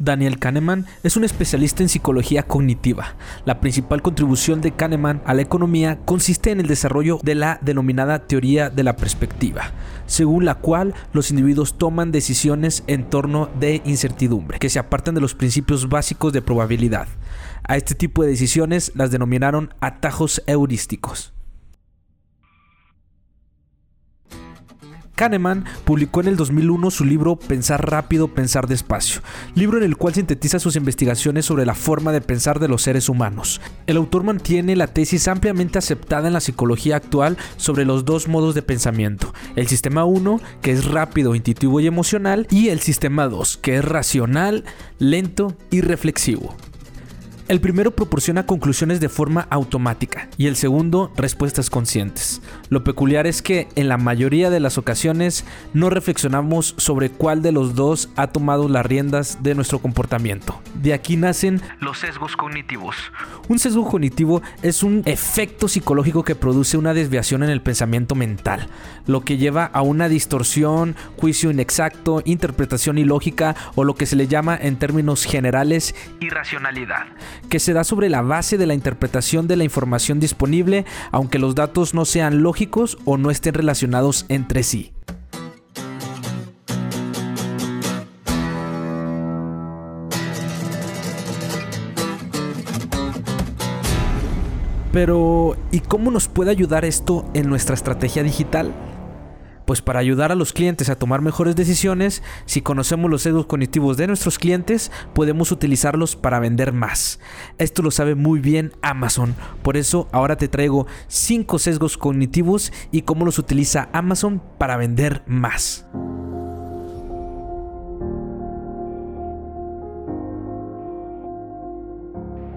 Daniel Kahneman es un especialista en psicología cognitiva. La principal contribución de Kahneman a la economía consiste en el desarrollo de la denominada teoría de la perspectiva, según la cual los individuos toman decisiones en torno de incertidumbre, que se apartan de los principios básicos de probabilidad. A este tipo de decisiones las denominaron atajos heurísticos. Kahneman publicó en el 2001 su libro Pensar rápido, pensar despacio, libro en el cual sintetiza sus investigaciones sobre la forma de pensar de los seres humanos. El autor mantiene la tesis ampliamente aceptada en la psicología actual sobre los dos modos de pensamiento, el sistema 1, que es rápido, intuitivo y emocional, y el sistema 2, que es racional, lento y reflexivo. El primero proporciona conclusiones de forma automática y el segundo respuestas conscientes. Lo peculiar es que en la mayoría de las ocasiones no reflexionamos sobre cuál de los dos ha tomado las riendas de nuestro comportamiento. De aquí nacen los sesgos cognitivos. Un sesgo cognitivo es un efecto psicológico que produce una desviación en el pensamiento mental, lo que lleva a una distorsión, juicio inexacto, interpretación ilógica o lo que se le llama en términos generales irracionalidad que se da sobre la base de la interpretación de la información disponible, aunque los datos no sean lógicos o no estén relacionados entre sí. Pero, ¿y cómo nos puede ayudar esto en nuestra estrategia digital? Pues para ayudar a los clientes a tomar mejores decisiones, si conocemos los sesgos cognitivos de nuestros clientes, podemos utilizarlos para vender más. Esto lo sabe muy bien Amazon, por eso ahora te traigo 5 sesgos cognitivos y cómo los utiliza Amazon para vender más.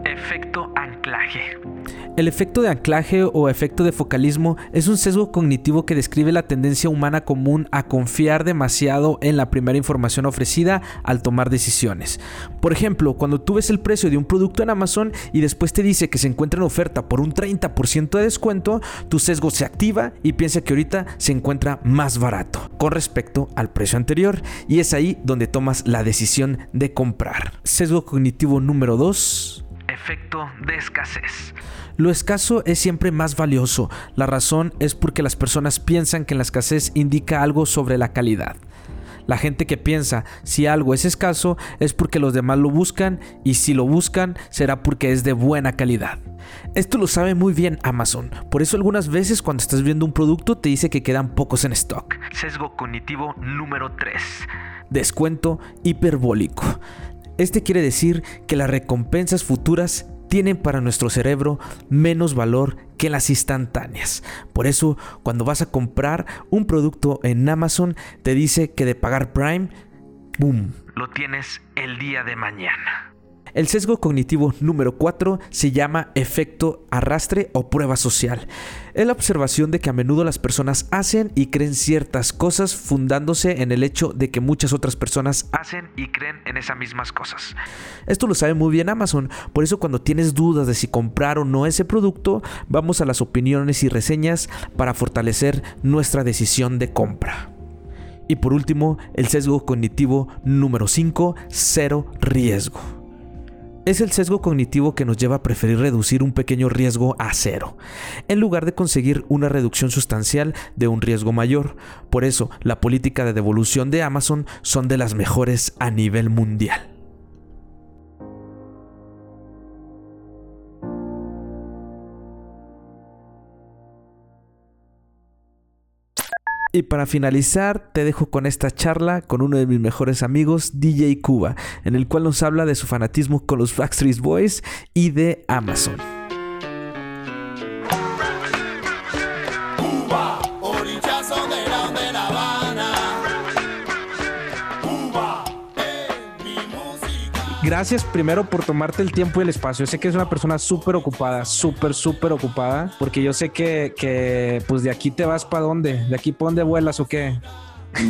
Efecto anclaje. El efecto de anclaje o efecto de focalismo es un sesgo cognitivo que describe la tendencia humana común a confiar demasiado en la primera información ofrecida al tomar decisiones. Por ejemplo, cuando tú ves el precio de un producto en Amazon y después te dice que se encuentra en oferta por un 30% de descuento, tu sesgo se activa y piensa que ahorita se encuentra más barato con respecto al precio anterior y es ahí donde tomas la decisión de comprar. Sesgo cognitivo número 2. Efecto de escasez. Lo escaso es siempre más valioso. La razón es porque las personas piensan que la escasez indica algo sobre la calidad. La gente que piensa si algo es escaso es porque los demás lo buscan y si lo buscan será porque es de buena calidad. Esto lo sabe muy bien Amazon, por eso algunas veces cuando estás viendo un producto te dice que quedan pocos en stock. Sesgo cognitivo número 3. Descuento hiperbólico. Este quiere decir que las recompensas futuras tienen para nuestro cerebro menos valor que las instantáneas. Por eso, cuando vas a comprar un producto en Amazon, te dice que de pagar Prime, ¡boom! Lo tienes el día de mañana. El sesgo cognitivo número 4 se llama efecto arrastre o prueba social. Es la observación de que a menudo las personas hacen y creen ciertas cosas fundándose en el hecho de que muchas otras personas hacen y creen en esas mismas cosas. Esto lo sabe muy bien Amazon, por eso cuando tienes dudas de si comprar o no ese producto, vamos a las opiniones y reseñas para fortalecer nuestra decisión de compra. Y por último, el sesgo cognitivo número 5, cero riesgo. Es el sesgo cognitivo que nos lleva a preferir reducir un pequeño riesgo a cero, en lugar de conseguir una reducción sustancial de un riesgo mayor. Por eso, la política de devolución de Amazon son de las mejores a nivel mundial. Y para finalizar, te dejo con esta charla con uno de mis mejores amigos, DJ Cuba, en el cual nos habla de su fanatismo con los Backstreet Boys y de Amazon. Gracias primero por tomarte el tiempo y el espacio. Yo sé que es una persona súper ocupada, súper, súper ocupada, porque yo sé que, que, pues de aquí te vas para dónde, de aquí para dónde vuelas o qué.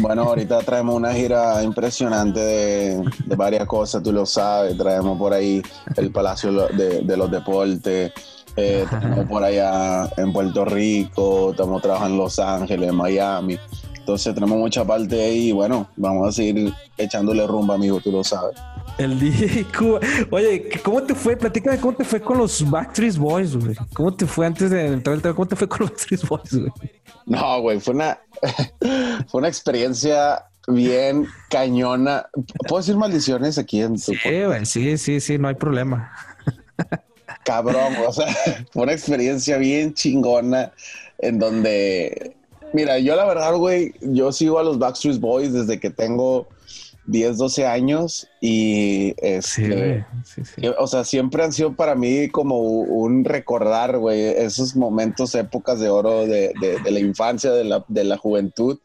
Bueno, ahorita traemos una gira impresionante de, de, varias cosas, tú lo sabes. Traemos por ahí el Palacio de, de los Deportes, eh, estamos por allá en Puerto Rico, estamos trabajando en Los Ángeles, en Miami. Entonces tenemos mucha parte ahí y bueno, vamos a seguir echándole rumba, amigo, tú lo sabes. El DJ Cuba. Oye, ¿cómo te fue? Platícame cómo te fue con los Backstreet Boys, güey. ¿Cómo te fue antes de entrar al tema? ¿Cómo te fue con los Backstreet Boys, güey? No, güey, fue una, fue una experiencia bien cañona. ¿Puedo decir maldiciones aquí en tu Sí, güey, sí, sí, sí, no hay problema. Cabrón, o sea, fue una experiencia bien chingona en donde, mira, yo la verdad, güey, yo sigo a los Backstreet Boys desde que tengo 10, 12 años y este, o sea, siempre han sido para mí como un recordar, güey, esos momentos, épocas de oro de, la infancia, de la, de la juventud.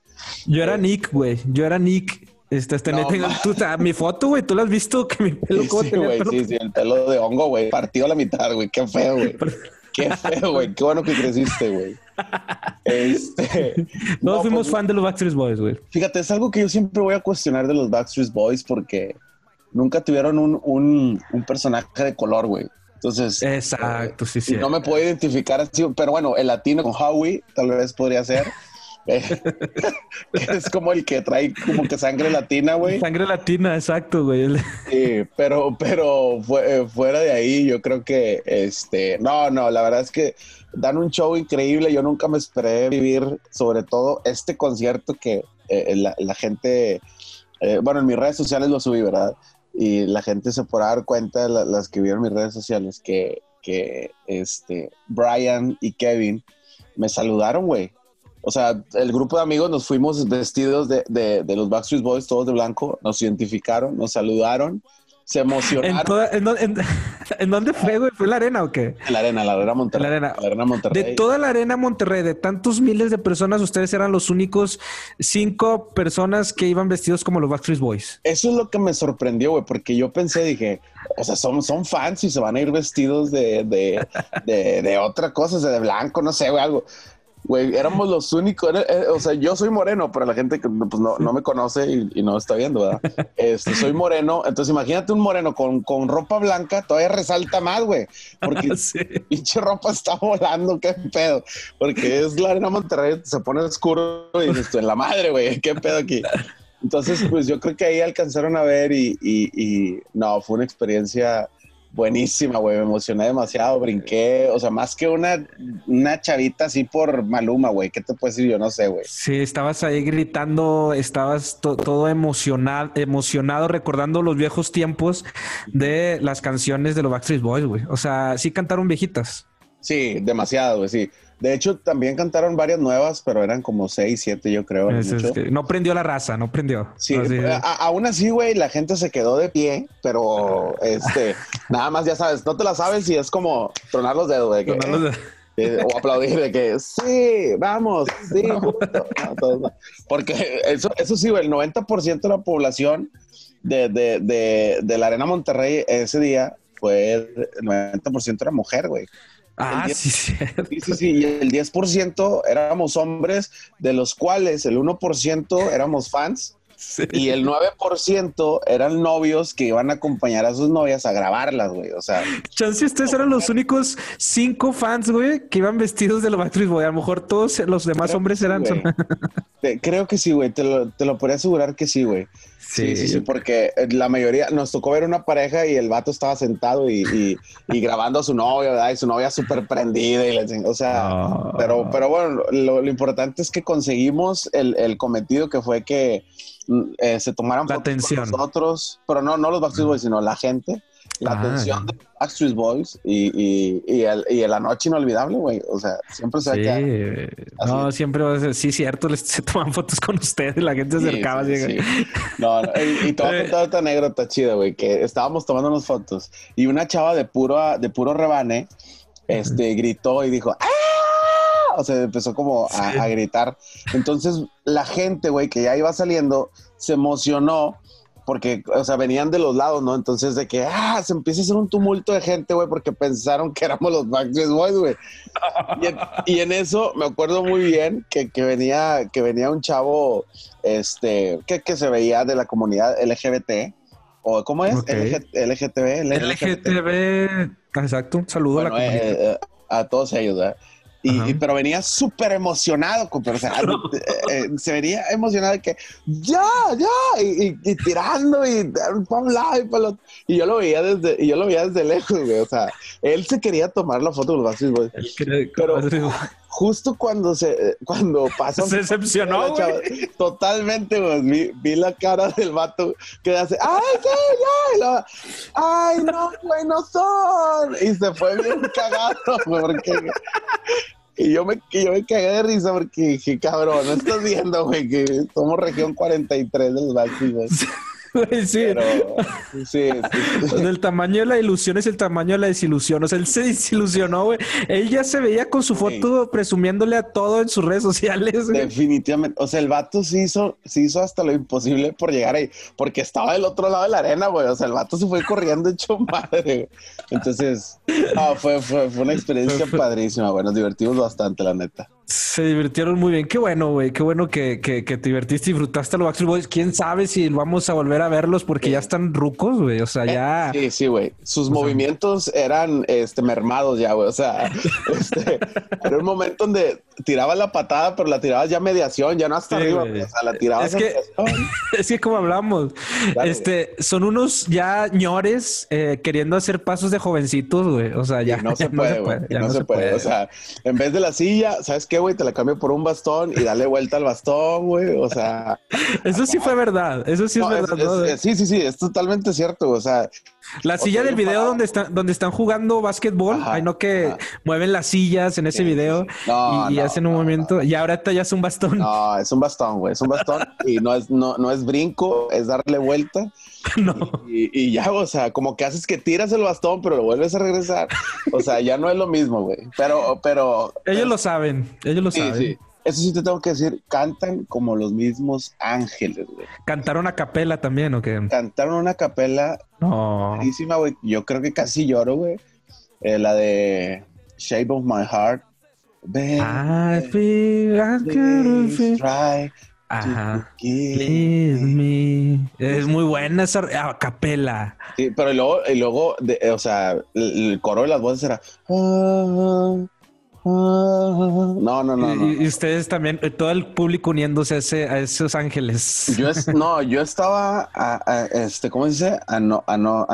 Yo era eh, Nick, güey, yo era Nick. Este, este, no, tú, mi foto, güey, tú lo has visto que mi pelo sí, güey, sí, sí, el pelo de hongo, güey, partido a la mitad, güey, qué feo, güey. Qué feo, güey, qué bueno que creciste, güey. Este, no, fuimos pues, fan de los Backstreet Boys, güey. Fíjate, es algo que yo siempre voy a cuestionar de los Backstreet Boys porque nunca tuvieron un, personaje de color, güey. Entonces, exacto, sí, sí. No me puedo identificar así, pero bueno, el latino con Howie tal vez podría ser. es como el que trae como que sangre latina, güey. Sangre latina, exacto, güey. Sí, pero, pero eh, fuera de ahí, yo creo que este, no, no, la verdad es que dan un show increíble. Yo nunca me esperé vivir, sobre todo este concierto que eh, la, gente, eh, bueno, en mis redes sociales lo subí, ¿verdad? Y la gente se podrá dar cuenta, las que vieron mis redes sociales, que, que este, Brian y Kevin me saludaron, güey. O sea, el grupo de amigos nos fuimos vestidos de, de, los Backstreet Boys, todos de blanco, nos identificaron, nos saludaron, se emocionaron. ¿En, dónde fue, güey? ¿Fue la arena o qué? En la arena, la arena Monterrey. La arena. La arena Monterrey. De toda la arena Monterrey, de tantos miles de personas, ustedes eran los únicos cinco personas que iban vestidos como los Backstreet Boys. Eso es lo que me sorprendió, güey, porque yo pensé, dije, o sea, son, son fans y se van a ir vestidos de, de, de, de otra cosa, de blanco, no sé, güey, algo. Güey, éramos los únicos, o sea, yo soy moreno, pero la gente que pues, no, no, me conoce y, no está viendo, ¿verdad? Este, soy moreno, entonces imagínate un moreno con, con ropa blanca, todavía resalta más, güey, porque pinche ropa está volando, qué pedo, porque es la arena Monterrey, se pone oscuro y dices, en la madre, güey, qué pedo aquí. Entonces, pues yo creo que ahí alcanzaron a ver y, y, y no, fue una experiencia buenísima, güey. Me emocioné demasiado, brinqué. O sea, más que una, una chavita así por Maluma, güey. ¿Qué te puedo decir? Yo no sé, güey. Sí, estabas ahí gritando, estabas todo emocionado, emocionado, recordando los viejos tiempos de las canciones de los Backstreet Boys, güey. O sea, sí cantaron viejitas. Sí, demasiado, güey, sí. De hecho, también cantaron varias nuevas, pero eran como seis, siete, yo creo. no prendió la raza, no prendió. Sí, aún así, güey, la gente se quedó de pie, pero este, nada más ya sabes, no te la sabes y es como tronar los dedos de que. o aplaudir de que sí, vamos, sí. porque eso, eso sí, güey, el 90% de la población de, de, de la Arena Monterrey ese día fue el 90% era mujer, güey. Ah, sí, sí, sí, sí. Y el 10% éramos hombres, de los cuales el 1% éramos fans. Y el 9% eran novios que iban a acompañar a sus novias a grabarlas, güey. O sea. Chance, ustedes eran los únicos cinco fans, güey, que iban vestidos de los Backstreet Boy. A lo mejor todos los demás hombres eran. Creo que sí, güey. Te lo, te lo podría asegurar que sí, güey. Sí, sí, sí, porque eh, la mayoría nos tocó ver una pareja y el vato estaba sentado y, y, grabando a su novia, ¿verdad? Y su novia súper prendida y le, o sea, pero, pero bueno, lo, importante es que conseguimos el, el cometido que fue que eh, se tomaran la fotos atención. con nosotros, pero no, no los Backstreet Boys, sino la gente la atención de Backstreet Boys y, y, y, el, y la noche inolvidable, güey. O sea, siempre se sí. No, siempre va a ser, sí, cierto, se toman fotos con ustedes, la gente se acercaba. Sí, No, y, y todo toda esta anécdota chida, güey, que estábamos tomándonos fotos y una chava de puro, de puro rebane, este, gritó y dijo, ¡ah! O sea, empezó como a, a gritar. Entonces, la gente, güey, que ya iba saliendo, se emocionó porque, o sea, venían de los lados, ¿no? Entonces, de que, ah, se empieza a hacer un tumulto de gente, güey, porque pensaron que éramos los Backstreet Boys, güey. Y, en eso me acuerdo muy bien que, que, venía, que venía un chavo, este, que, que se veía de la comunidad LGBT, o ¿cómo es? LGTB, LGTB. LGTB, exacto. Saludo a la comunidad. Eh, eh, a todos ellos, ¿verdad? Y, pero venía súper emocionado, pero, o sea, eh, eh, se venía emocionado de que ya, ya, y, tirando y para un lado y para otro. Y yo lo veía desde, y yo lo veía desde lejos, güey. O sea, él se quería tomar la foto los Backstreet Boys. Pero justo cuando se, cuando pasó. Se decepcionó, güey. Totalmente, güey. Vi, la cara del vato que hace, ¡ay, sí, ya! ¡ay, no, güey, no son! Y se fue bien cagado, porque y yo me, yo me cagué de risa porque dije, cabrón, no estás viendo, güey, que somos región 43 del Baxi, güey. sí. sí, El tamaño de la ilusión es el tamaño de la desilusión. O sea, él se desilusionó, güey. Él ya se veía con su foto presumiéndole a todo en sus redes sociales. Definitivamente. O sea, el vato se hizo, se hizo hasta lo imposible por llegar ahí, porque estaba del otro lado de la arena, güey. O sea, el vato se fue corriendo hecho madre. Entonces, fue, fue, fue una experiencia padrísima, güey. Nos divertimos bastante, la neta. Se divirtieron muy bien. Qué bueno, güey. Qué bueno que, que, que, te divertiste y disfrutaste a los Backstreet Boys. Quién sabe si vamos a volver a verlos porque ya están rucos, güey. O sea, eh, ya. Sí, sí, güey. Sus movimientos eran este, mermados ya, güey. O sea, este, era un momento donde tiraba la patada, pero la tirabas ya mediación, ya no hasta arriba. O sea, la tirabas. Es que, es que como hablamos, este, son unos ya ñores eh, queriendo hacer pasos de jovencitos, güey. O sea, ya no se puede, güey. No, se, puede. O sea, en vez de la silla, ¿sabes qué, güey? Te la cambio por un bastón y dale vuelta al bastón, güey. O sea. Eso sí fue verdad. Eso sí es verdad. sí, sí, sí, es totalmente cierto. O sea, la silla del video donde están, donde están jugando básquetbol, hay no que mueven las sillas en ese video y, hacen un movimiento. Y ahora ya es un bastón. No, es un bastón, güey. Es un bastón y no es, no, no es brinco, es darle vuelta. No. Y, ya, o sea, como que haces que tiras el bastón, pero lo vuelves a regresar. O sea, ya no es lo mismo, güey. Pero, pero. Ellos lo saben. Ellos lo saben. Sí eso sí te tengo que decir, cantan como los mismos ángeles, güey. ¿Cantaron a capela también o qué? Cantaron una capela no. güey. Yo creo que casi lloro, güey. Eh, la de Shape of My Heart. I feel I try Ajá. me. Es muy buena esa capela. Sí, pero luego, y luego o sea, el, coro de las voces era. No, no, no, Y, ustedes también, eh, todo el público uniéndose a, esos ángeles. Yo no, yo estaba, este, ¿cómo se dice? anodado.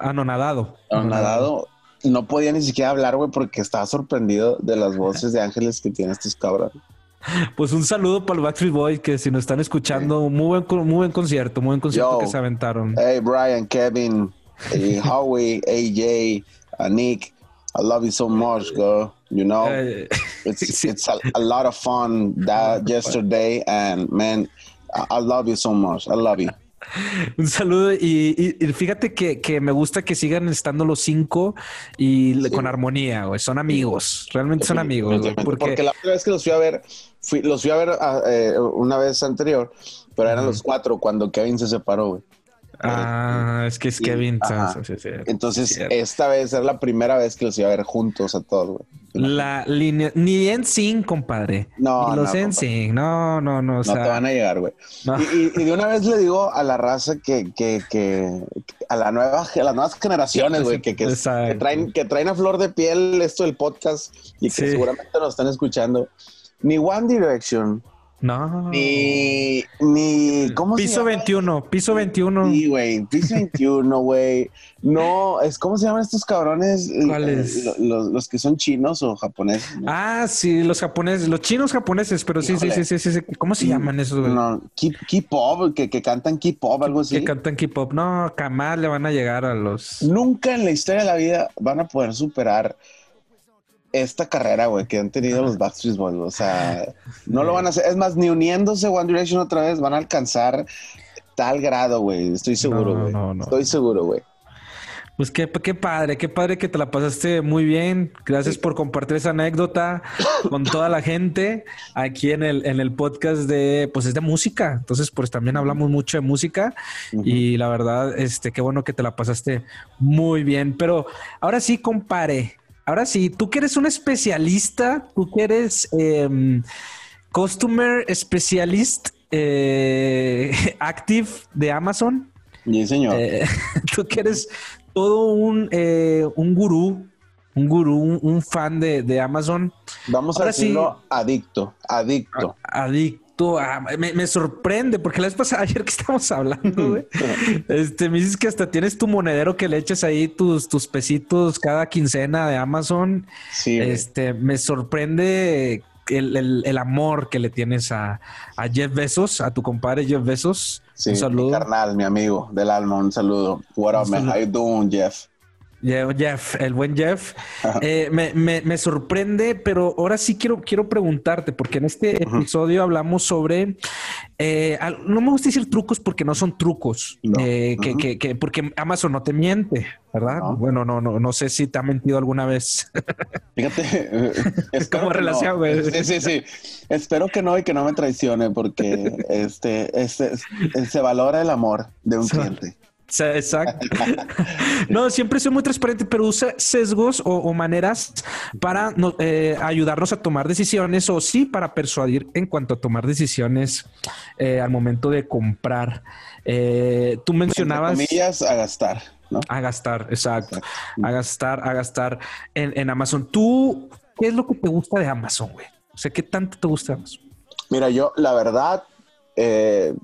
anonadado. Anonadado. No podía ni siquiera hablar, güey, porque estaba sorprendido de las voces de ángeles que tiene estos cabrones. Pues un saludo para el Backstreet Boys que si nos están escuchando, muy buen, muy buen concierto, muy buen concierto que se aventaron. Hey, Brian, Kevin, Howie, AJ, Nick. I love you so much, girl. You know, uh, it's it's a, a, lot of fun that yesterday, and man, I love you so much. I love you. Un saludo y, y, fíjate que, que, me gusta que sigan estando los cinco y sí. con armonía, güey. Son amigos, realmente son amigos. Güey, porque... porque... la primera vez que los fui a ver, fui, los fui a ver uh, eh, una vez anterior, pero eran uh -huh. los cuatro cuando Kevin se separó, güey. Ah, es que es Kevin. Entonces, esta vez es la primera vez que los iba a ver juntos a todos, güey. La línea, ni en sin, compadre. No, ni los en sin, no, no, no. no te van a llegar, güey. Y, de una vez le digo a la raza que, que, que a la nueva, a las nuevas generaciones, güey, que, que, traen, que traen a flor de piel esto del podcast y que seguramente nos están escuchando. Ni One Direction, no. Ni, ni, ¿cómo piso se llama? 21, piso 21. Sí, güey, piso 21, güey. No, es, ¿cómo se llaman estos cabrones? ¿Cuáles? Los, los, que son chinos o japoneses. Ah, sí, los japoneses, los chinos japoneses, pero sí, sí, sí, sí, sí, ¿Cómo se llaman esos, güey? No, K-pop, que, que cantan K-pop, algo así. Que cantan K-pop. No, jamás le van a llegar a los. Nunca en la historia de la vida van a poder superar esta carrera, güey, que han tenido los Backstreet Boys. O sea, no lo van a hacer. Es más, ni uniéndose One Direction otra vez van a alcanzar tal grado, güey. Estoy seguro, güey. No, no, Estoy seguro, güey. Pues qué, qué padre, qué padre que te la pasaste muy bien. Gracias por compartir esa anécdota con toda la gente aquí en el, en el podcast de, pues es de música. Entonces, pues también hablamos mucho de música y la verdad, este, qué bueno que te la pasaste muy bien. Pero ahora sí, compare, ahora sí, tú que eres un especialista, tú que eres eh, Customer Specialist eh, Active de Amazon. Sí, señor. Eh, tú que eres todo un, eh, un gurú un gurú, un, fan de, Amazon. Vamos a decirlo adicto, adicto. adicto. Me, sorprende porque la vez pasada, ayer que estamos hablando, güey, este, me dices que hasta tienes tu monedero que le eches ahí tus, tus pesitos cada quincena de Amazon. Sí. Este, me sorprende el, amor que le tienes a, Jeff Bezos, a tu compadre Jeff Bezos. Sí, un saludo. Mi carnal, mi amigo del alma, un saludo. What up, man? How you doing, Jeff? Jeff, el buen Jeff. Eh, me, sorprende, pero ahora sí quiero, quiero preguntarte, porque en este episodio hablamos sobre, eh, no me gusta decir trucos porque no son trucos, eh, que, porque Amazon no te miente, ¿verdad? Bueno, no, no, no sé si te ha mentido alguna vez. Fíjate, es como relación, güey. Sí, sí, sí. Espero que no y que no me traicione porque este, este, se valora el amor de un cliente. Exacto. no, siempre soy muy transparente, pero usa sesgos o, maneras para eh, ayudarnos a tomar decisiones o sí para persuadir en cuanto a tomar decisiones eh, al momento de comprar. Eh, tú mencionabas... a gastar, ¿no? A gastar, exacto. A gastar, a gastar en, en, Amazon. ¿Tú qué es lo que te gusta de Amazon, güey? O sea, ¿qué tanto te gusta de Amazon? Mira, yo la verdad... Eh,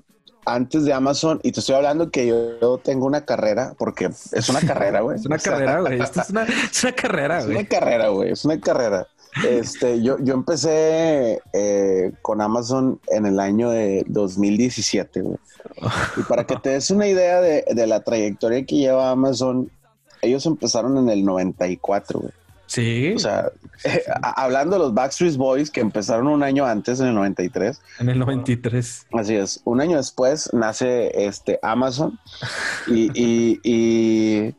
antes de Amazon, y te estoy hablando que yo, tengo una carrera, porque es una carrera, güey. es una carrera, güey. Esto es una, carrera, güey. Es una carrera, güey. Es una carrera. Este, yo, yo empecé eh, con Amazon en el año de 2017, güey. Y para que te des una idea de, de la trayectoria que lleva Amazon, ellos empezaron en el 94, güey. Sí. O sea, hablando de los Backstreet Boys que empezaron un año antes, en el 93. En el 93. Así es. Un año después nace este Amazon y, y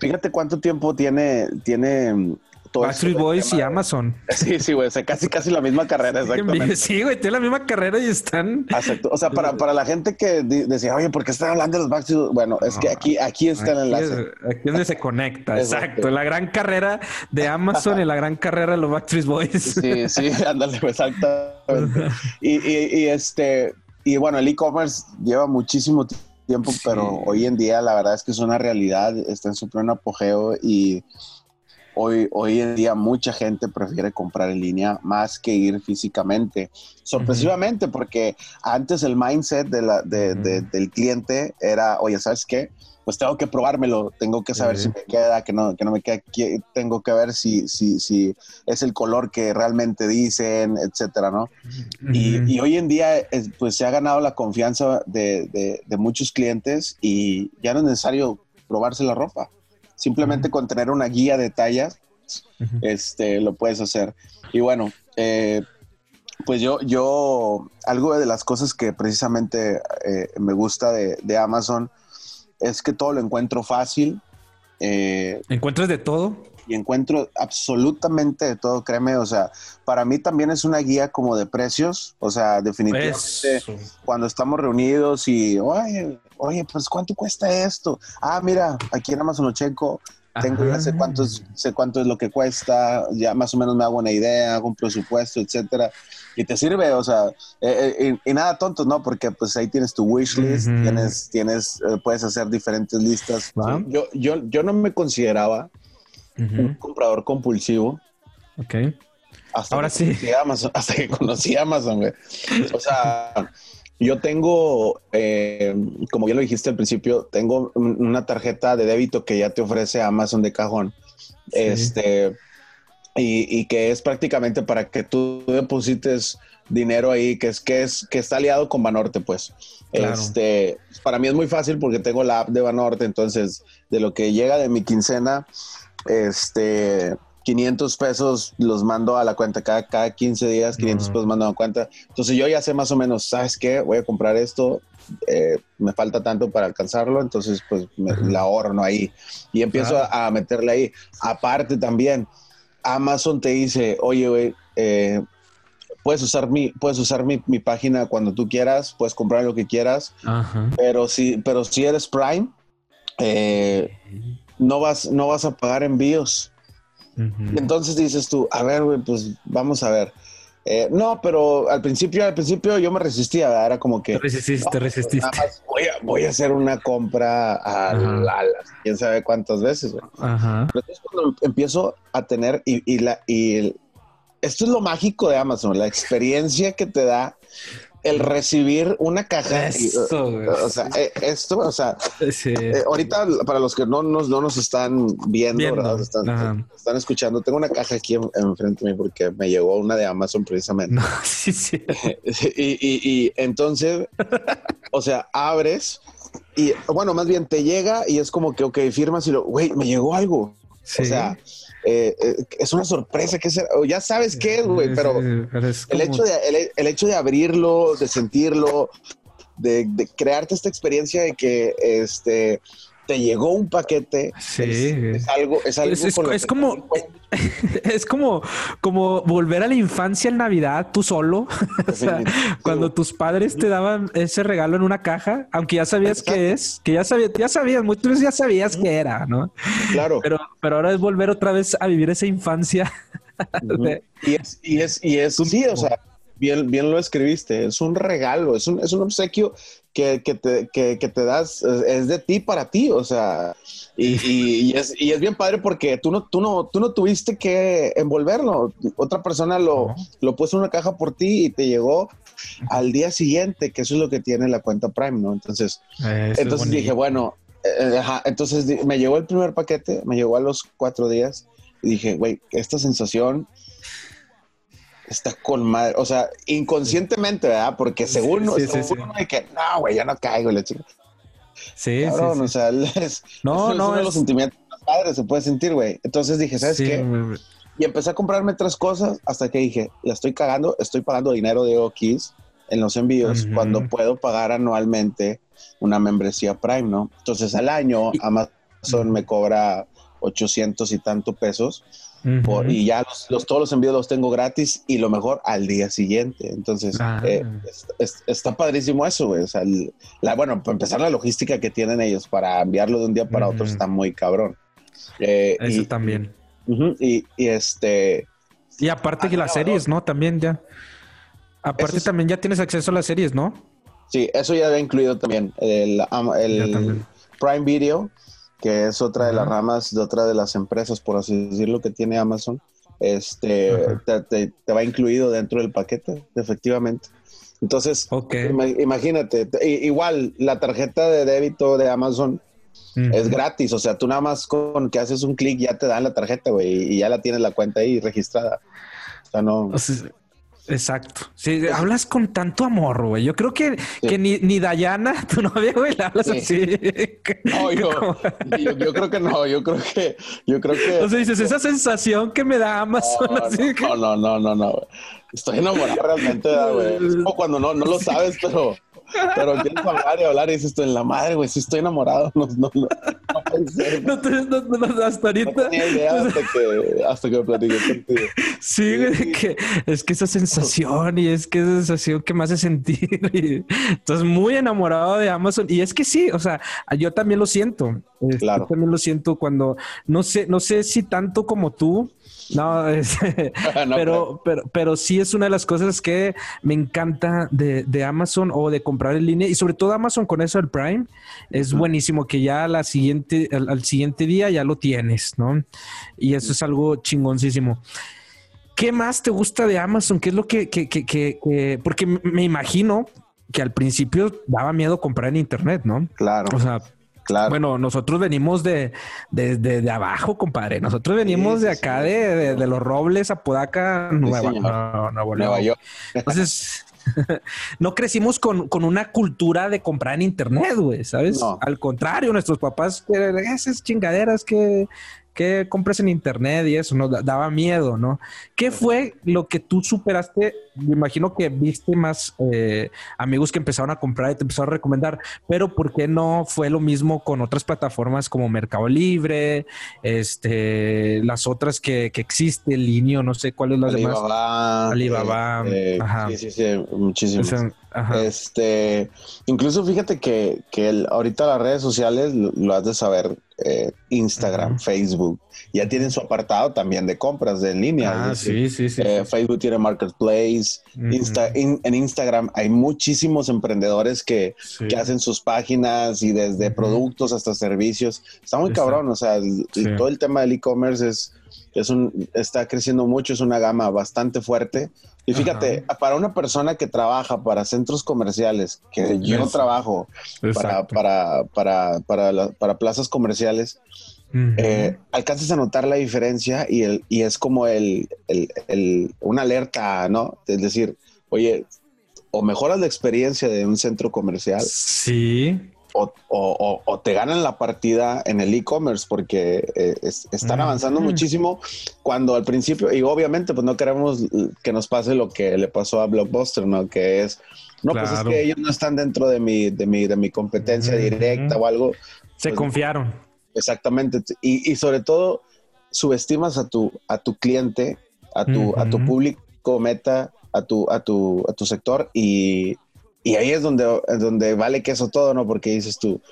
fíjate cuánto tiempo tiene, tiene Backstreet Boys y Amazon. Sí, sí, güey. O sea, casi, casi la misma carrera, exactamente. Sí, güey, tiene la misma carrera y están. Exacto. O sea, para, para la gente que decía, oye, ¿por qué están hablando de los Backstreet Bueno, es que aquí, aquí está el enlace. aquí es donde se conecta, exacto. La gran carrera de Amazon y la gran carrera de los Backstreet Boys. Sí, sí, ándale, exactamente. Y, y, y este, y bueno, el e-commerce lleva muchísimo tiempo, pero hoy en día la verdad es que es una realidad, está en su pleno apogeo y Hoy, hoy en día mucha gente prefiere comprar en línea más que ir físicamente. Sorpresivamente, porque antes el mindset de la, de, del cliente era, oye, ¿sabes qué? Pues tengo que probármelo, tengo que saber si me queda, que no, que no me queda, tengo que ver si, si, si es el color que realmente dicen, etcétera, ¿no? y, y, hoy en día, pues se ha ganado la confianza de, de muchos clientes y ya no es necesario probarse la ropa Simplemente con tener una guía de tallas, este, lo puedes hacer. Y bueno, eh, pues yo, yo, algo de las cosas que precisamente eh, me gusta de, Amazon es que todo lo encuentro fácil. Eh, ¿Encuentras de todo? Y encuentro absolutamente de todo, créeme. O sea, para mí también es una guía como de precios. O sea, definitivamente cuando estamos reunidos y, oye, oye, pues ¿cuánto cuesta esto? Ah, mira, aquí en Amazon lo checo, tengo ya sé cuánto, es, sé cuánto es lo que cuesta, ya más o menos me hago una idea, hago un presupuesto, etcétera. Y te sirve, o sea, eh, eh, y, nada tonto, ¿no? Porque pues ahí tienes tu wish list, tienes, tienes, eh, puedes hacer diferentes listas. Yo, yo, yo no me consideraba un comprador compulsivo. Ok. Ahora sí. Amazon, hasta que conocí Amazon, güey. O sea, yo tengo, eh, como ya lo dijiste al principio, tengo una tarjeta de débito que ya te ofrece Amazon de cajón. Este, y, que es prácticamente para que tú deposites dinero ahí, que es que es que está aliado con Banorte, pues. Este, para mí es muy fácil porque tengo la app de Banorte, entonces de lo que llega de mi quincena, este, 500 pesos los mando a la cuenta cada, cada 15 días, 500 pesos mando a la cuenta. Entonces yo ya sé más o menos, ¿sabes qué? Voy a comprar esto, eh, me falta tanto para alcanzarlo, entonces pues me, la ahorro ahí y empiezo a, meterle ahí. Aparte también, Amazon te dice, oye, güey, eh, puedes usar mi, puedes usar mi, página cuando tú quieras, puedes comprar lo que quieras, pero si, pero si eres Prime, eh, no vas, no vas a pagar envíos. Entonces dices tú, a ver, güey, pues vamos a ver. Eh, no, pero al principio, al principio yo me resistía, era como que... Te resististe, te resististe. voy, a, hacer una compra a, quién sabe cuántas veces. Ajá. Pero entonces cuando empiezo a tener, y, la, y esto es lo mágico de Amazon, la experiencia que te da el recibir una caja. o sea, eh, esto, o sea, eh, ahorita para los que no nos, no nos están viendo, Están, escuchando, tengo una caja aquí enfrente de mí porque me llegó una de Amazon precisamente. sí, sí. y, y entonces, o sea, abres y bueno, más bien te llega y es como que, ok, firmas y lo, güey, me llegó algo. O sea, eh, eh, es una sorpresa que ya sabes qué es, güey, pero, el, hecho de, el, hecho de abrirlo, de sentirlo, de, de, crearte esta experiencia de que este te llegó un paquete. Sí. Es, algo, es algo es, como es como como volver a la infancia en Navidad tú solo. o sea, cuando tus padres te daban ese regalo en una caja, aunque ya sabías qué es, que ya sabías, ya sabías, muchos ya sabías qué era, ¿no? Claro. Pero, pero ahora es volver otra vez a vivir esa infancia. y es, y es, y es, sí, o sea, bien, bien lo escribiste, es un regalo, es un, es un obsequio que, que, te, que, que, te das, es de ti para ti, o sea, y, y, es, y, es, bien padre porque tú no, tú, no, tú no tuviste que envolverlo, otra persona lo, lo puso en una caja por ti y te llegó al día siguiente, que eso es lo que tiene la cuenta Prime, ¿no? Entonces, entonces dije, bueno, eh, entonces me llegó el primer paquete, me llegó a los cuatro días y dije, güey, esta sensación está con madre. O sea, inconscientemente, ¿verdad? Porque según, sí, sí, según sí, que, no, güey, ya no caigo, la chica. Sí, sí, O sea, es, no, no, uno de los sentimientos más padres se puede sentir, güey. Entonces dije, ¿sabes qué? Y empecé a comprarme tres cosas hasta que dije, la estoy cagando, estoy pagando dinero de Okis en los envíos cuando puedo pagar anualmente una membresía Prime, ¿no? Entonces al año Amazon me cobra 800 y tanto pesos y ya los, todos los envíos los tengo gratis y lo mejor al día siguiente. Entonces, ah. eh, está padrísimo eso, güey. O sea, la, bueno, para empezar, la logística que tienen ellos para enviarlo de un día para otro está muy cabrón. Eh, eso también. y, este. Y aparte que las series, ¿no? También ya. Aparte también ya tienes acceso a las series, ¿no? Sí, eso ya había incluido también el, el Prime Video que es otra de las ramas de otra de las empresas, por así decirlo, que tiene Amazon, este, te, va incluido dentro del paquete, efectivamente. Entonces, imagínate, igual la tarjeta de débito de Amazon es gratis, o sea, tú nada más con que haces un clic ya te dan la tarjeta, güey, y ya la tienes la cuenta ahí registrada. O sea, no. Exacto. Sí, hablas con tanto amor, güey. Yo creo que, que ni, ni Dayana, tu novia, güey, le hablas así. No, yo, yo, creo que no. Yo creo que, yo creo que. O sea, dices, esa sensación que me da Amazon. No, así no, no, no, no, no, Estoy enamorado realmente, güey. Es como cuando no, no lo sabes, pero pero quieres hablar y hablar y dices tú en la madre, güey, si estoy enamorado. No, no, no, no pensé. No, te, no, no, hasta ahorita. No tenía idea hasta que, hasta que me platiqué contigo. Sí, güey, que es que esa sensación y es que esa sensación que me hace sentir. Y, estás muy enamorado de Amazon. Y es que sí, o sea, yo también lo siento. Claro. Yo también lo siento cuando, no sé, no sé si tanto como tú, no, es, pero, pero, pero sí es una de las cosas que me encanta de, de, Amazon o de comprar en línea y sobre todo Amazon con eso el Prime es buenísimo que ya la siguiente, al, siguiente día ya lo tienes, ¿no? Y eso es algo chingoncísimo. ¿Qué más te gusta de Amazon? ¿Qué es lo que, que, que, que porque me imagino que al principio daba miedo comprar en internet, ¿no? Claro. O sea, bueno, nosotros venimos de, de, abajo, compadre. Nosotros venimos de acá, de, de, los Robles, Apodaca, Nueva, Nueva York. Entonces, no crecimos con, con, una cultura de comprar en internet, güey, ¿sabes? Al contrario, nuestros papás, esas chingaderas que que compres en internet y eso, nos daba miedo, ¿no? ¿Qué fue lo que tú superaste? Me imagino que viste más eh, amigos que empezaron a comprar y te empezaron a recomendar, pero ¿por qué no fue lo mismo con otras plataformas como Mercado Libre, este, las otras que, que existe, Linio, no sé cuáles las demás? Alibaba. Eh, sí, sí, sí, muchísimas. Este, incluso fíjate que, que ahorita las redes sociales lo, has de saber eh, Instagram, Facebook, ya tienen su apartado también de compras de en línea. Ah, sí, sí, sí, eh, Facebook tiene Marketplace, en Instagram hay muchísimos emprendedores que, hacen sus páginas y desde productos hasta servicios. Está muy cabrón, o sea, todo el tema del e-commerce es, es un, está creciendo mucho, es una gama bastante fuerte. Y fíjate, para una persona que trabaja para centros comerciales, que yo trabajo para, para, para, para, para plazas comerciales, eh, alcanzas a notar la diferencia y, el, y es como el, el, el, una alerta, ¿no? Es decir, oye, o mejoras la experiencia de un centro comercial. Sí. O, o, o, te ganan la partida en el e-commerce porque eh, están avanzando muchísimo cuando al principio, y obviamente pues no queremos que nos pase lo que le pasó a Blockbuster, ¿no? Que es, no, pues es que ellos no están dentro de mi, de mi, de mi competencia directa o algo. Se pues, confiaron. Exactamente. Y, y, sobre todo, subestimas a tu, a tu cliente, a tu, a tu público meta, a tu, a tu, a tu sector y, y ahí es donde, donde vale queso todo, ¿no? Porque dices tú,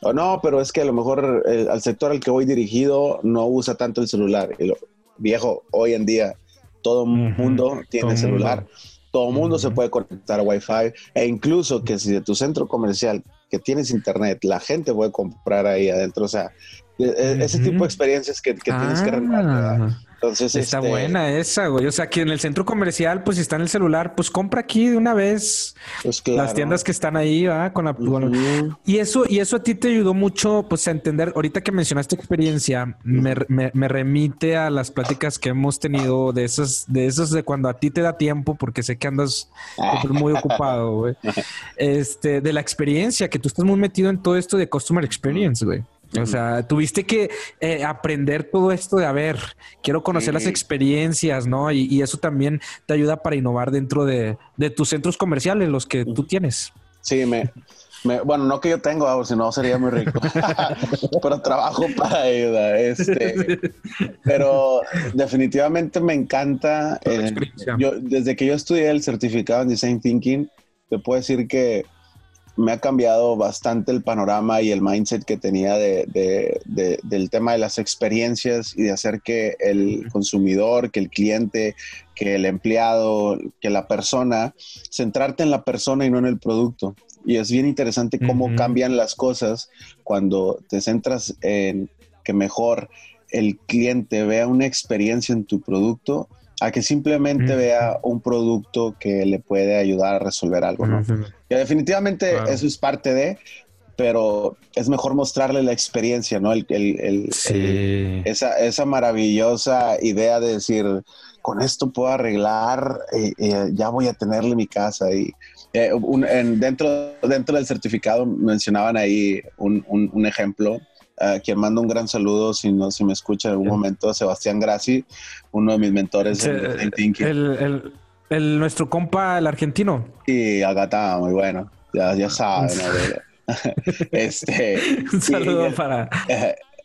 oh, no, pero es que a lo mejor eh, al sector al que voy dirigido no usa tanto el celular. Y lo, viejo, hoy en día todo el mundo tiene celular. Todo el mundo se puede conectar a Wi-Fi e incluso que si de tu centro comercial que tienes internet, la gente puede comprar ahí adentro. O sea, e, e, ese tipo de experiencias que, tienes que ah. Entonces, está este, buena esa, güey. O sea, que en el centro comercial, pues si está en el celular, pues compra aquí de una vez pues las tiendas que están ahí, ¿va? Con la, y eso, y eso a ti te ayudó mucho, pues a entender. Ahorita que mencionaste experiencia, me, me, remite a las pláticas que hemos tenido de esas, de esos de cuando a ti te da tiempo, porque sé que andas muy ocupado, güey. Este, de la experiencia, que tú estás muy metido en todo esto de customer experience, güey. O sea, tuviste que eh, aprender todo esto de, a ver, quiero conocer las experiencias, ¿no? Y, eso también te ayuda para innovar dentro de, tus centros comerciales, los que tú tienes. Sí, me, bueno, no que yo tengo, si no sería muy rico, pero trabajo para ayudar. Este, pero definitivamente me encanta. Eh, yo, desde que yo estudié el certificado en Design Thinking, te puedo decir que me ha cambiado bastante el panorama y el mindset que tenía de, del tema de las experiencias y de hacer que el consumidor, que el cliente, que el empleado, que la persona, centrarte en la persona y no en el producto. Y es bien interesante cómo cambian las cosas cuando te centras en que mejor el cliente vea una experiencia en tu producto a que simplemente vea un producto que le puede ayudar a resolver algo, ¿no? Que definitivamente eso es parte de, pero es mejor mostrarle la experiencia, ¿no? El, esa, esa, maravillosa idea de decir, con esto puedo arreglar, y, ya voy a tenerle mi casa. Y eh, dentro, dentro del certificado mencionaban ahí un, un ejemplo a quien mando un gran saludo, si no, si me escucha en algún momento, Sebastián Graci, uno de mis mentores en, Thinking. El, el, nuestro compa, el argentino. Sí, Agata, muy bueno, ya, ya saben. este, un saludo para...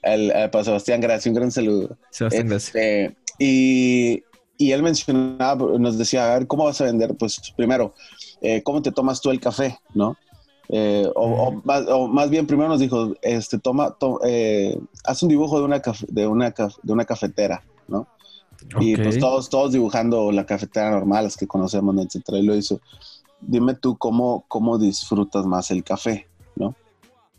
El, para Sebastián Graci, un gran saludo. Sebastián este, Y, y él mencionaba, nos decía, a ver, ¿cómo vas a vender? Pues primero, eh, ¿cómo te tomas tú el café? ¿No? Eh, o, más, bien primero nos dijo, este, toma, eh, haz un dibujo de una, de una, de una cafetera, ¿no? Y pues todos, todos dibujando la cafetera normal, las que conocemos, ¿no? etcétera, y lo hizo. Dime tú cómo, cómo disfrutas más el café, ¿no?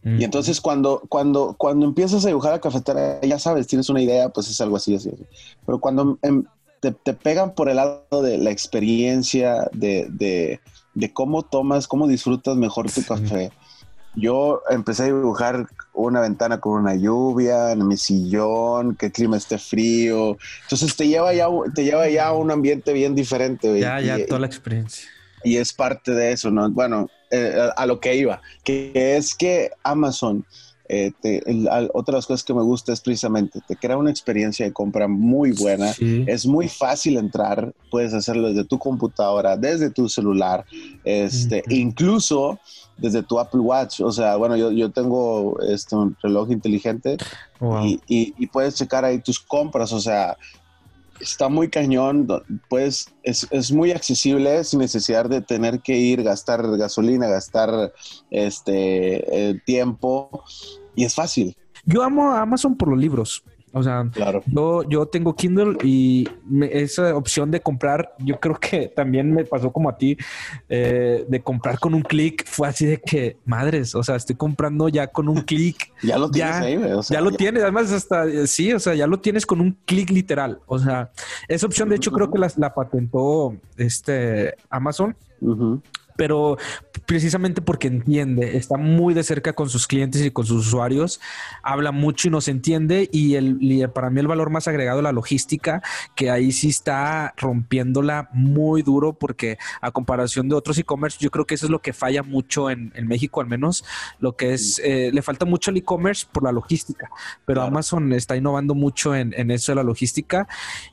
Y entonces cuando, cuando, cuando empiezas a dibujar la cafetera, ya sabes, tienes una idea, pues es algo así, así, así. Pero cuando em, te, te, pegan por el lado de la experiencia, de, de de cómo tomas, cómo disfrutas mejor tu café. Yo empecé a dibujar una ventana con una lluvia, en mi sillón, que el clima esté frío. Entonces te lleva ya, te lleva ya a un ambiente bien diferente. Ya, ya, toda la experiencia. Y es parte de eso, ¿no? Bueno, eh, a lo que iba, que es que Amazon eh, otra de las cosas que me gusta es precisamente, te crea una experiencia de compra muy buena, es muy fácil entrar, puedes hacerlo desde tu computadora, desde tu celular, este, incluso desde tu Apple Watch, o sea, bueno, yo, yo tengo este, un reloj inteligente y, y, puedes checar ahí tus compras, o sea, está muy cañón, pues es, es, muy accesible sin necesidad de tener que ir, gastar gasolina, gastar este eh, tiempo y es fácil. Yo amo a Amazon por los libros. O sea, yo, yo tengo Kindle y esa opción de comprar, yo creo que también me pasó como a ti, eh, de comprar con un clic, fue así de que, madres, o sea, estoy comprando ya con un clic. ya lo tienes ahí, ya lo tienes, además hasta, sí, o sea, ya lo tienes con un clic literal. O sea, esa opción de hecho creo que la, la patentó este Amazon pero precisamente porque entiende, está muy de cerca con sus clientes y con sus usuarios, habla mucho y nos entiende y, el, para mí el valor más agregado la logística, que ahí sí está rompiéndola muy duro porque a comparación de otros e-commerce, yo creo que eso es lo que falla mucho en, México al menos, lo que es, eh, le falta mucho al e-commerce por la logística, pero Amazon está innovando mucho en, eso de la logística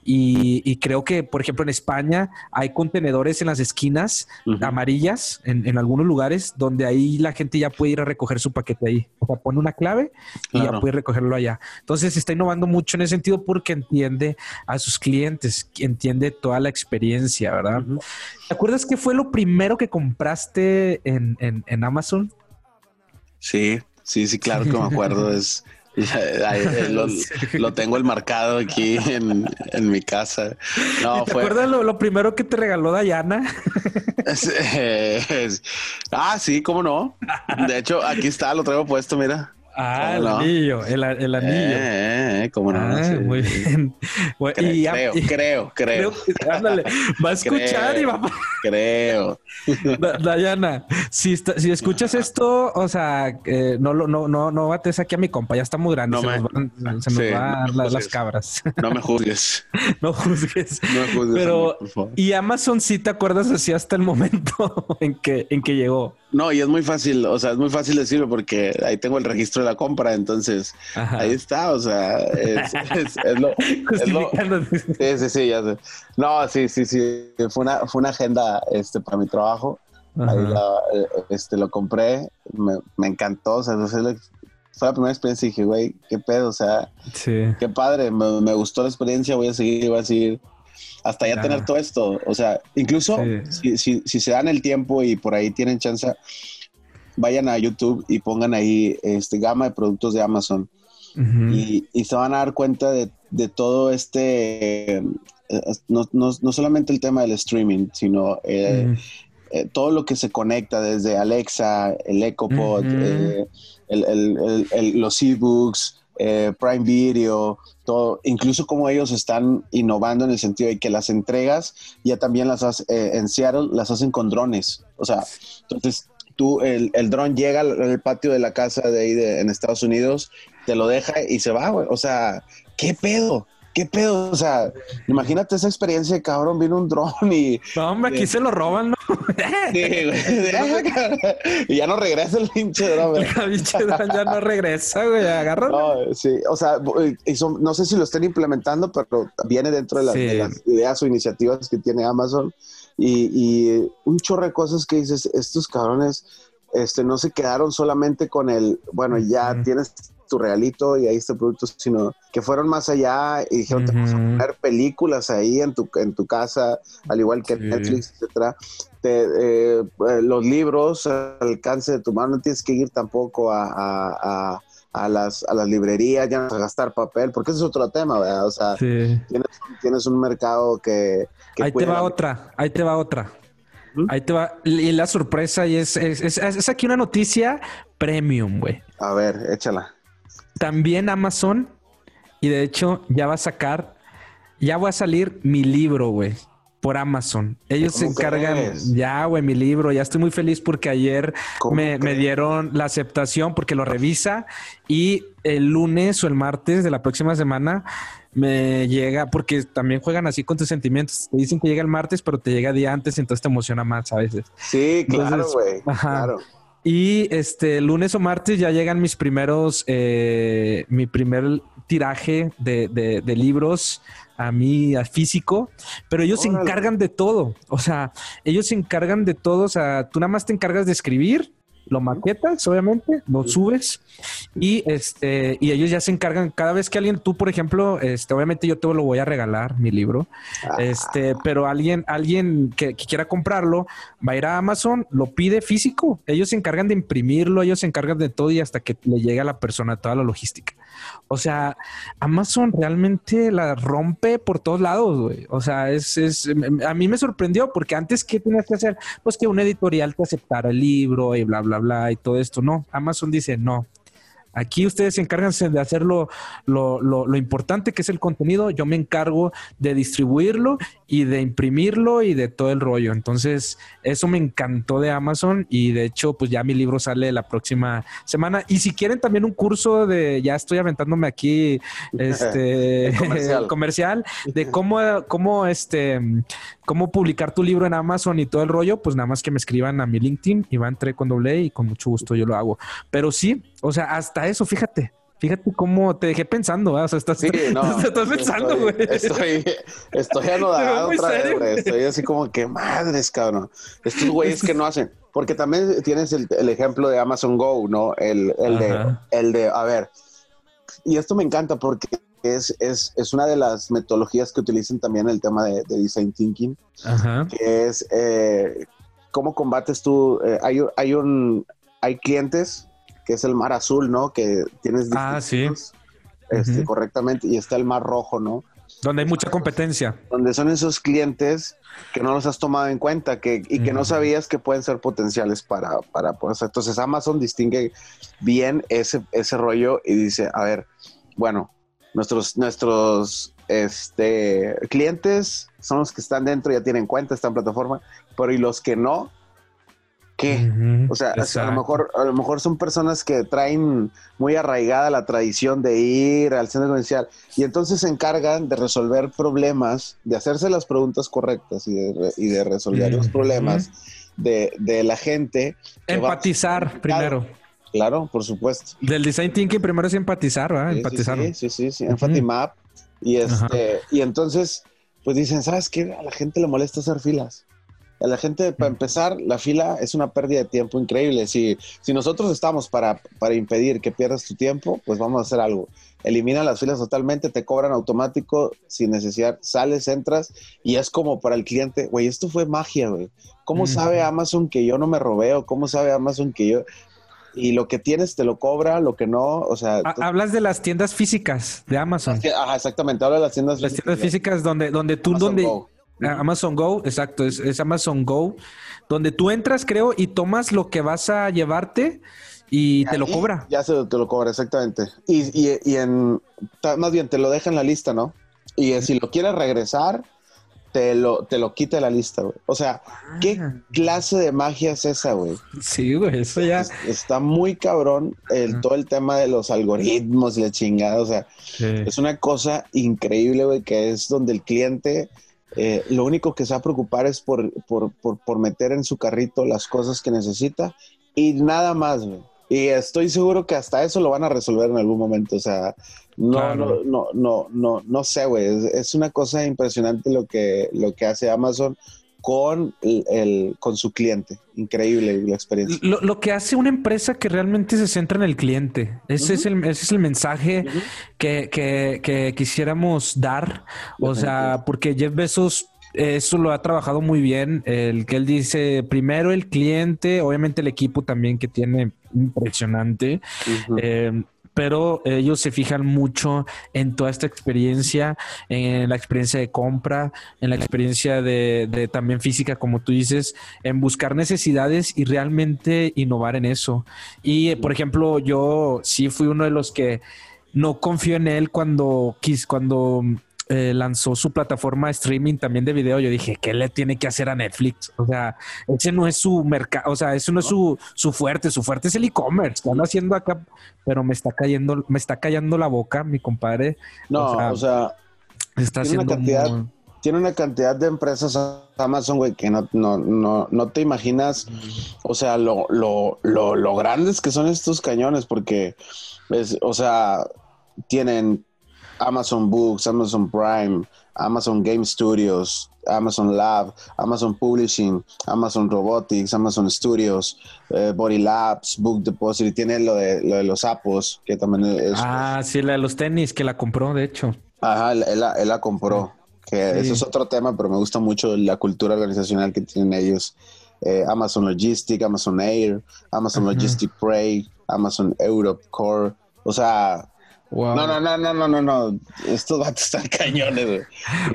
y, creo que, por ejemplo, en España hay contenedores en las esquinas amarillas en, algunos lugares donde ahí la gente ya puede ir a recoger su paquete ahí. O sea, pone una clave y ya puede recogerlo allá. Entonces está innovando mucho en ese sentido porque entiende a sus clientes, entiende toda la experiencia, ¿verdad? ¿Te acuerdas qué fue lo primero que compraste en, en Amazon? Sí, sí, sí, claro que me acuerdo. es lo, tengo el marcado aquí en, mi casa. ¿Te acuerdas lo, primero que te regaló Dayana? ah, sí, cómo no. De hecho, aquí está, lo traigo puesto, mira. Ah, el anillo, el, anillo. Eh, eh, cómo no. Ah, muy bien. creo, creo, creo, Ándale, va a escuchar y va Creo. Dayana, si, si escuchas esto, o sea, eh, no, no, no, no bates aquí a mi compa, ya está muy grande. se, nos van, se nos van las cabras. No me juzgues. no juzgues. No me juzgues. Pero, y Amazon sí te acuerdas así hasta el momento en que, en que llegó. No, y es muy fácil, o sea, es muy fácil decirlo porque ahí tengo el registro de la compra, entonces ahí está, o sea, es, lo, Sí, sí, sí, ya sé. No, sí, sí, sí, fue una, fue una agenda este, para mi trabajo, ahí eh, este, lo compré, me, me encantó, o sea, fue la primera experiencia y dije, güey, qué pedo, o sea, qué padre, me, me, gustó la experiencia, voy a seguir, voy a seguir hasta ya tener todo esto. O sea, incluso si, si, si, se dan el tiempo y por ahí tienen chance, vayan a YouTube y pongan ahí este gama de productos de Amazon. y, y, se van a dar cuenta de, de todo este, eh, no, no, no, solamente el tema del streaming, sino eh, eh, todo lo que se conecta desde Alexa, el EcoPod, el, el, el, los ebooks, eh, Prime Video, todo, incluso como ellos están innovando en el sentido de que las entregas ya también las hacen eh, en Seattle, las hacen con drones. O sea, entonces tú, el, el dron llega al, patio de la casa de ahí en Estados Unidos, te lo deja y se va. O sea, ¿qué pedo? ¿Qué pedo? O sea, imagínate esa experiencia de cabrón, vino un dron y. No, hombre, aquí se lo roban, ¿no? Sí, güey. y ya no regresa el pinche dron, güey. El pinche dron ya no regresa, güey. Agárralo. No, sí, o sea, no sé si lo estén implementando, pero viene dentro de las, de las ideas o iniciativas que tiene Amazon. Y, y, un chorro de cosas que dices, estos cabrones este, no se quedaron solamente con el, bueno, ya tienes tu realito y ahí está el producto, sino que fueron más allá y dijeron, te vamos a poner películas ahí en tu, en tu casa, al igual que Netflix, etcétera. Eh, los libros al alcance de tu mano, no tienes que ir tampoco a, las, a las librerías, ya no a gastar papel, porque ese es otro tema, ¿verdad? O sea, tienes, un mercado que... ahí te va otra, ahí te va otra. Ahí te va. Y la sorpresa y es, es, es, es aquí una noticia premium, güey. A ver, échala. También Amazon, y de hecho ya va a sacar, ya va a salir mi libro, güey, por Amazon. Ellos se encargan, ya, güey, mi libro, ya estoy muy feliz porque ayer me, dieron la aceptación porque lo revisa y el lunes o el martes de la próxima semana me llega, porque también juegan así con tus sentimientos. Te dicen que llega el martes, pero te llega día antes, entonces te emociona más a veces. Sí, claro, güey. Claro. Y este lunes o martes ya llegan mis primeros, eh, mi primer tiraje de, libros a mí, a físico, pero ellos se encargan de todo. O sea, ellos se encargan de todo. O sea, tú nada más te encargas de escribir lo maquetas, obviamente, lo subes y este y ellos ya se encargan cada vez que alguien tú, por ejemplo, este obviamente yo te lo voy a regalar mi libro. Ah. Este, pero alguien alguien que, quiera comprarlo va a ir a Amazon, lo pide físico. Ellos se encargan de imprimirlo, ellos se encargan de todo y hasta que le llegue a la persona toda la logística. O sea, Amazon realmente la rompe por todos lados, güey. O sea, es, es, a mí me sorprendió porque antes, ¿qué tenías que hacer? Pues que un editorial te aceptara el libro y bla, bla, bla y todo esto. No, Amazon dice, no, Aquí ustedes se de hacer lo, lo, importante que es el contenido. Yo me encargo de distribuirlo y de imprimirlo y de todo el rollo. Entonces, eso me encantó de Amazon y de hecho, pues ya mi libro sale la próxima semana. Y si quieren también un curso de, ya estoy aventándome aquí, este comercial. comercial. de cómo, cómo, este, cómo publicar tu libro en Amazon y todo el rollo, pues nada más que me escriban a mi LinkedIn, Iván Tre con doble y con mucho gusto yo lo hago. Pero sí, o sea, hasta eso, fíjate. Fíjate cómo te dejé pensando, ¿eh? o sea, estás, estás pensando, güey. Estoy, estoy, anodado otra vez, güey. Estoy así como que madres, cabrón. Estos güeyes que no hacen. Porque también tienes el, ejemplo de Amazon Go, ¿no? El, el de, el de, a ver. Y esto me encanta porque es, es, es una de las metodologías que utilizan también el tema de, design thinking, Ajá. que es eh, cómo combates tú. Eh, hay, hay un, hay clientes que es el mar azul, ¿no? Que tienes ah, sí. Este, correctamente, y está el mar rojo, ¿no? Donde hay mucha competencia. Donde son esos clientes que no los has tomado en cuenta que, y que no sabías que pueden ser potenciales para, para pues, entonces Amazon distingue bien ese, ese rollo y dice, a ver, bueno, nuestros, nuestros este, clientes son los que están dentro, ya tienen cuenta, esta plataforma, pero y los que no, qué? o sea, a lo mejor a lo mejor son personas que traen muy arraigada la tradición de ir al centro comercial y entonces se encargan de resolver problemas, de hacerse las preguntas correctas y de, y de resolver los problemas de, de, la gente. Empatizar primero. Claro, por supuesto. Del design thinking primero es empatizar, ¿verdad? empatizar. Sí, sí, sí, sí, Empathy Map. Y este, y entonces, pues dicen, ¿sabes qué? A la gente le molesta hacer filas. A la gente, para empezar, la fila es una pérdida de tiempo increíble. Si, si nosotros estamos para, para impedir que pierdas tu tiempo, pues vamos a hacer algo. Elimina las filas totalmente, te cobran automático sin necesidad, sales, entras y es como para el cliente, güey, esto fue magia, güey. ¿Cómo sabe Amazon que yo no me robé o cómo sabe Amazon que yo y lo que tienes te lo cobra, lo que no, o sea... Hablas de las tiendas físicas de Amazon. Ajá, exactamente, hablo de las tiendas las físicas. Las tiendas físicas donde, donde tú, donde... Amazon Go, exacto, es, Amazon Go, donde tú entras, creo, y tomas lo que vas a llevarte y, te lo cobra. Ya se te lo cobra, exactamente. Y, y, en, más bien, te lo deja en la lista, ¿no? Y si lo quieres regresar, te lo, te lo quita de la lista, güey. O sea, ¿qué ah. clase de magia es esa, güey? Sí, güey, eso ya. está muy cabrón el, todo el tema de los algoritmos y la chingada. O sea, es una cosa increíble, güey, que es donde el cliente eh, lo único que se va a preocupar es por, por, meter en su carrito las cosas que necesita y nada más, Y estoy seguro que hasta eso lo van a resolver en algún momento. O sea, no, no, no, no, no, no sé, güey. Es, una cosa impresionante lo que, lo que hace Amazon con, el, con su cliente. Increíble la experiencia. Lo, que hace una empresa que realmente se centra en el cliente. Ese, es, el, ese es el mensaje que, que, quisiéramos dar. O sea, porque Jeff Bezos eso lo ha trabajado muy bien. El que él dice primero el cliente, obviamente el equipo también que tiene impresionante pero ellos se fijan mucho en toda esta experiencia, en la experiencia de compra, en la experiencia de, también física, como tú dices, en buscar necesidades y realmente innovar en eso. Y, por ejemplo, yo sí fui uno de los que no confío en él cuando, cuando eh, lanzó su plataforma de streaming también de video, yo dije, ¿qué le tiene que hacer a Netflix? O sea, ese no es su mercado, o sea, ese no es su, su fuerte, su fuerte es el e-commerce, están haciendo acá, pero me está cayendo, me está callando la boca, mi compadre. No, o sea, está tiene una cantidad, tiene una cantidad de empresas Amazon, güey, que no, no, no, no te imaginas, o sea, lo, lo, lo, lo grandes que son estos cañones, porque, es, o sea, tienen Amazon Books, Amazon Prime, Amazon Game Studios, Amazon Lab, Amazon Publishing, Amazon Robotics, Amazon Studios, eh, Body Labs, Book Deposit, tiene lo de, lo de los Appos, que también es... Ah, sí, la de los tenis, que la compró, de hecho. Ajá, él, la, compró, que eso es otro tema, pero me gusta mucho la cultura organizacional que tienen ellos. Eh, Amazon Logistic, Amazon Air, Amazon Logistic Prey, Amazon Europe Core, o sea, no, no, no, no, no, no, no. Estos vatos están cañones, güey.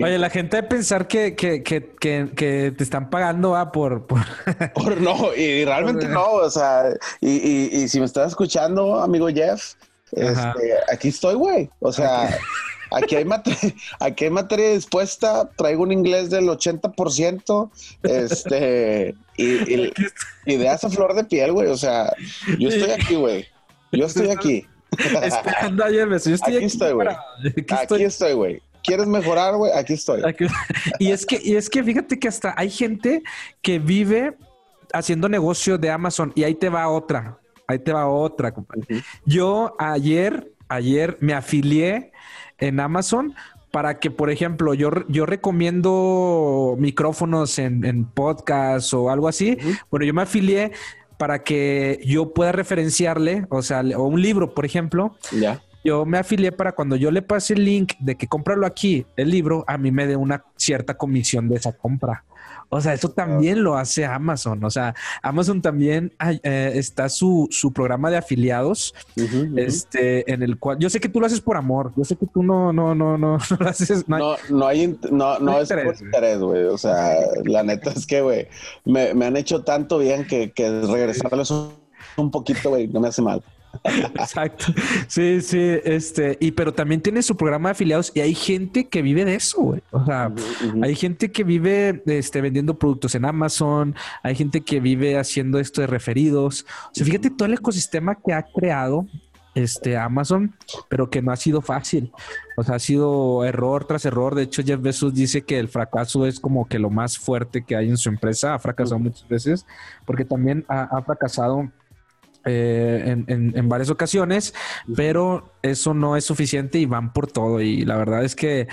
Oye, la gente de pensar que, que, que, que, te están pagando ¿ah? por, por... por... no, y realmente no, o sea, y, y, y, si me estás escuchando, amigo Jeff, este, aquí estoy, güey. O sea, aquí hay, materia, aquí hay materia dispuesta, traigo un inglés del 80%, este, y, y, y de esa flor de piel, güey. O sea, yo estoy aquí, güey. Yo estoy aquí. Esperando ayer, Yo estoy aquí, estoy, güey. Aquí, estoy, güey. ¿Quieres mejorar, güey? Aquí estoy. Y es que, y es que fíjate que hasta hay gente que vive haciendo negocio de Amazon y ahí te va otra. Ahí te va otra, compadre. Yo ayer, ayer me afilié en Amazon para que, por ejemplo, yo, yo recomiendo micrófonos en, en podcast o algo así. Bueno, yo me afilié para que yo pueda referenciarle, o sea, o un libro, por ejemplo. Ya. Yo me afilié para cuando yo le pase el link de que cómpralo aquí, el libro, a mí me dé una cierta comisión de esa compra. O sea, eso también lo hace Amazon. O sea, Amazon también eh, está su, su, programa de afiliados, este, en el cual yo sé que tú lo haces por amor. Yo sé que tú no, no, no, no, no lo haces. No, no, hay, no, no, es por interés, güey. O sea, la neta es que, güey, me, me, han hecho tanto bien que, que regresarles un, un poquito, güey, no me hace mal. Exacto. Sí, sí, este, y pero también tiene su programa de afiliados y hay gente que vive de eso, güey. O sea, hay gente que vive este, vendiendo productos en Amazon, hay gente que vive haciendo esto de referidos. O sea, fíjate todo el ecosistema que ha creado este Amazon, pero que no ha sido fácil. O sea, ha sido error tras error. De hecho, Jeff Bezos dice que el fracaso es como que lo más fuerte que hay en su empresa. Ha fracasado muchas veces porque también ha fracasado eh, en, varias ocasiones, pero eso no es suficiente y van por todo. Y la verdad es que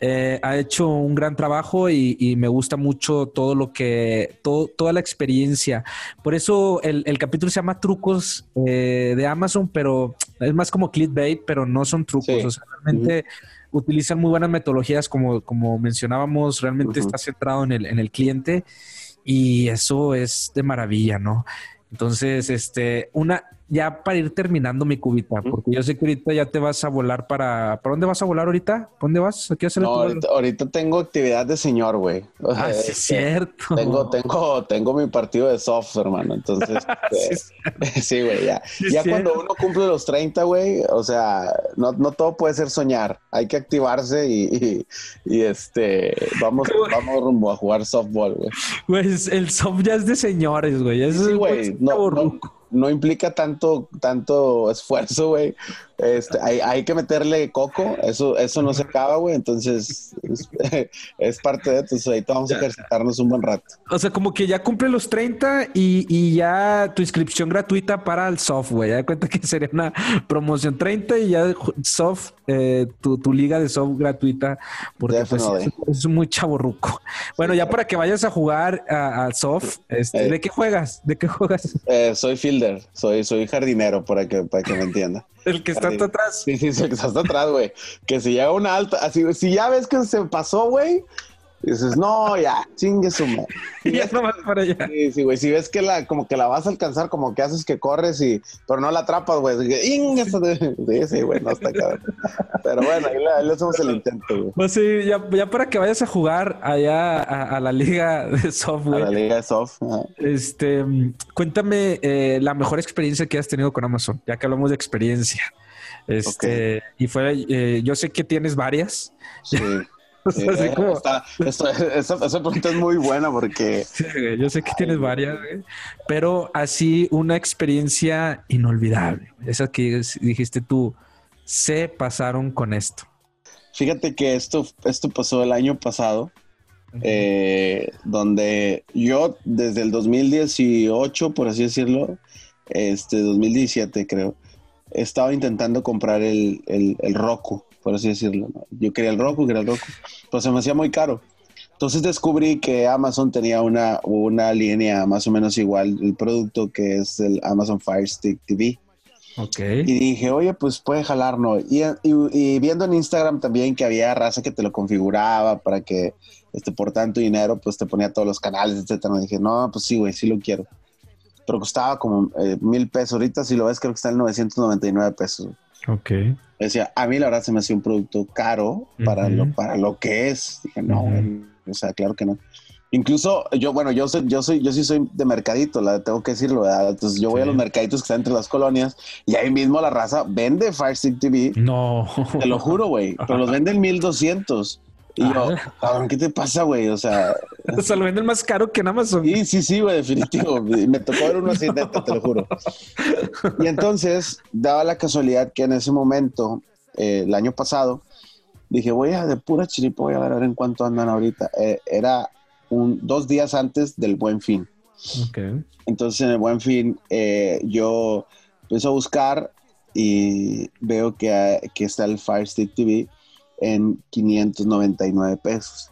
eh, ha hecho un gran trabajo y, me gusta mucho todo lo que, todo, toda la experiencia. Por eso el, capítulo se llama Trucos eh, de Amazon, pero es más como clickbait, pero no son trucos. O sea, realmente utilizan muy buenas metodologías, como, como mencionábamos, realmente está centrado en el, en el cliente y eso es de maravilla, ¿no? Entonces, este, una, ya para ir terminando mi cubita, porque yo sé que ahorita ya te vas a volar para. ¿Para dónde vas a volar ahorita? ¿Dónde vas? ¿Qué hacer no, ahorita, tengo actividad de señor, güey. ah, sí, es cierto. Tengo, tengo, tengo mi partido de soft, hermano. Entonces, este, sí, güey, ya. ya cuando uno cumple los 30, güey, o sea, no, no todo puede ser soñar. Hay que activarse y, y, este, vamos, vamos rumbo a jugar softball, güey. Güey, el soft ya es de señores, güey. sí, güey. No, no, no implica tanto, tanto esfuerzo, güey. Este, hay, hay, que meterle coco, eso, eso no se acaba, güey. Entonces es, parte de eso. Ahí vamos a ejercitarnos un buen rato. O sea, como que ya cumple los 30 y, y ya tu inscripción gratuita para el soft, güey. Ya de cuenta que sería una promoción 30 y ya soft, eh, tu, tu, liga de soft gratuita, porque pues, es, muy chaborruco. Bueno, ya para que vayas a jugar al soft, este, ¿de qué juegas? ¿De qué juegas? Eh, soy fielder, soy, soy jardinero, para que, para que me entienda. El que está hasta atrás. Sí, sí, el que está hasta atrás, güey. Que si llega una alta, así, si ya ves que se pasó, güey, dices, no, ya, chingue su madre. Y ya no vas para allá. Sí, sí, güey. Si ves que la, como que la vas a alcanzar, como que haces que corres y, pero no la atrapas, güey. Sí, sí, güey, no está cabrón. Pero bueno, ahí le, hacemos el intento, güey. Pues sí, ya, ya, para que vayas a jugar allá a, la liga de soft, güey. A la liga de soft. Este, cuéntame eh, la mejor experiencia que has tenido con Amazon, ya que hablamos de experiencia. Este, y fue, eh, yo sé que tienes varias. Sí. Esa, pregunta es muy buena porque... yo sé que tienes varias, pero así una experiencia inolvidable. Esa que dijiste tú, se pasaron con esto. Fíjate que esto, esto pasó el año pasado, eh, donde yo desde el 2018, por así decirlo, este 2017 creo, estaba intentando comprar el, el, el Roku por así decirlo. Yo quería el Roku, quería el Roku, pero se me hacía muy caro. Entonces descubrí que Amazon tenía una, una línea más o menos igual, el producto que es el Amazon Fire Stick TV. Okay. Y dije, oye, pues puede jalar, ¿no? Y, y, viendo en Instagram también que había raza que te lo configuraba para que este, por tanto dinero, pues te ponía todos los canales, etcétera. dije, no, pues sí, güey, sí lo quiero. Pero costaba como eh, mil pesos. Ahorita, si lo ves, creo que está en 999 pesos. Ok. Decía, a mí la verdad se me hacía un producto caro para, lo, para lo que es. Dije, no, o sea, claro que no. Incluso yo, bueno, yo soy, yo soy, yo sí soy de mercadito, la tengo que decirlo, ¿verdad? Entonces yo voy a los mercaditos que están entre las colonias y ahí mismo la raza vende Fire Stick TV. No. Te lo juro, güey. Pero los venden 1200. Y yo, ¿qué te pasa, güey? O sea. O sea, lo venden más caro que en Amazon. Sí, sí, sí, güey, definitivo. Me tocó ver uno así, neta, te lo juro. Y entonces, daba la casualidad que en ese momento, eh, el año pasado, dije, voy a de pura chiripa, voy a ver, en cuánto andan ahorita. Eh, era un, dos días antes del buen fin. Okay. Entonces, en el buen fin, eh, yo empiezo a buscar y veo que, que está el Fire Stick TV en 599 pesos.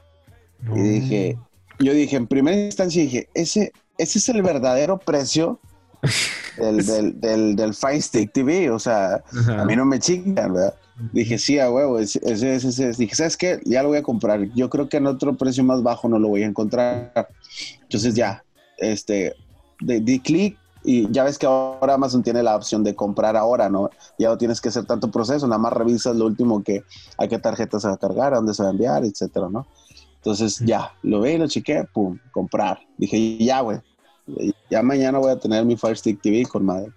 Y dije, yo dije, en primera instancia dije, ese, ese es el verdadero precio del, del, del, Fire Stick TV. O sea, a mí no me chingan, ¿verdad? Dije, sí, a huevo, ese, ese, ese, Dije, ¿sabes qué? Ya lo voy a comprar. Yo creo que en otro precio más bajo no lo voy a encontrar. Entonces ya, este, di clic y ya ves que ahora Amazon tiene la opción de comprar ahora, ¿no? Ya no tienes que hacer tanto proceso, nada más revisas lo último que, a qué tarjeta se va a cargar, a dónde se va a enviar, etcétera, ¿no? Entonces ya, lo ve, lo chequé, pum, comprar. Dije, ya, güey, ya mañana voy a tener mi Fire Stick TV con madre.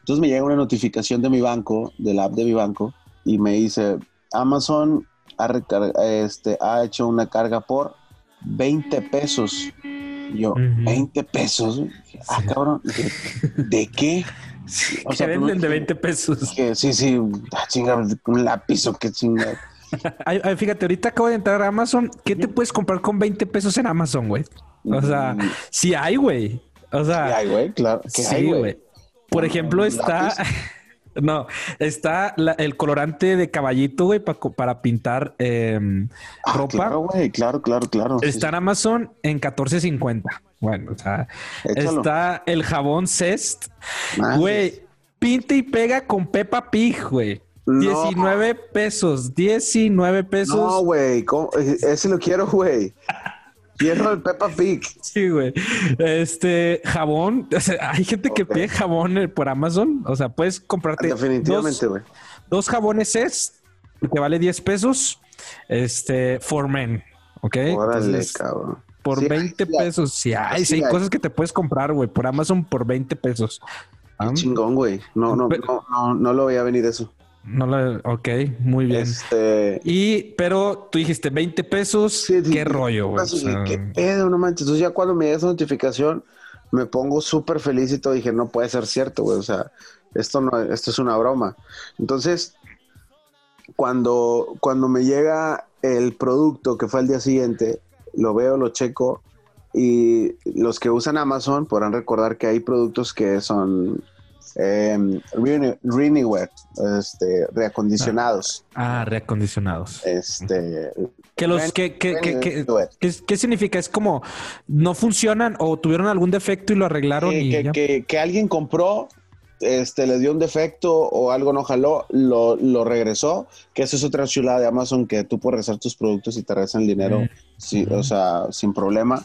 Entonces me llega una notificación de mi banco, del app de mi banco, y me dice, Amazon ha, este, ha hecho una carga por 20 pesos. Yo, 20 pesos. Ah, cabrón, ¿de, qué? O sea, venden de 20 pesos. Que, sí, sí, ah, chinga, un lápiz o qué chinga. fíjate, ahorita acabo de entrar a Amazon. ¿Qué te puedes comprar con 20 pesos en Amazon, güey? O sea, mm. sí hay, güey. O sea, sí hay, güey, claro. sí, hay, güey. Por ejemplo, está. No, está el colorante de caballito, güey, para pintar em, ah, ropa. Claro, güey, claro, claro, claro. Está en Amazon en 14.50. Bueno, o sea, está el jabón Cest. Güey, pinta y pega con Peppa Pig, güey. 19 pesos, 19 pesos. No, güey, ese lo quiero, güey. Quiero el Peppa Pig. Sí, güey. Este jabón. O sea, hay gente que pide jabón eh, por Amazon. O sea, puedes comprarte. Definitivamente, güey. Dos, jabones es que vale 10 pesos. Este, for men. Ok. Órale, cabrón. Por 20 pesos. Sí, hay, sí, hay, cosas que te puedes comprar, güey, por Amazon por 20 pesos. Qué chingón, güey. No, no, no, no, no lo voy a venir eso. No la, ok, muy bien. Este... Y, pero tú dijiste 20 pesos, qué rollo, güey. qué pedo, no manches. Entonces ya cuando me llega esa notificación, me pongo súper feliz y todo. Dije, no puede ser cierto, güey. O sea, esto no, esto es una broma. Entonces, cuando, cuando me llega el producto que fue el día siguiente, lo veo, lo checo. Y los que usan Amazon podrán recordar que hay productos que son eh, este, reacondicionados. Ah, reacondicionados. Este. Que los que, ¿qué, significa? Es como no funcionan o tuvieron algún defecto y lo arreglaron. y que, alguien compró, este, le dio un defecto o algo no jaló, lo, lo, regresó. Que eso es otra chulada de Amazon que tú puedes regresar tus productos y te regresan el dinero, mm. o sea, sin problema.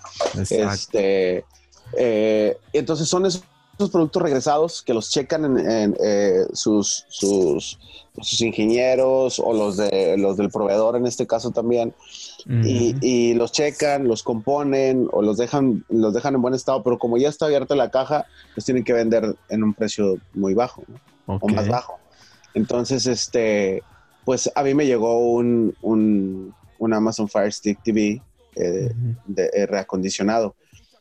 Este. Eh, entonces son esos esos productos regresados que los checan en, eh, sus, sus, sus, ingenieros o los, de, los del proveedor en este caso también. y, los checan, los componen o los dejan, los dejan en buen estado, pero como ya está abierta la caja, los tienen que vender en un precio muy bajo o más bajo. Entonces, este, pues a mí me llegó un, un, un Amazon Fire Stick TV eh, de, reacondicionado.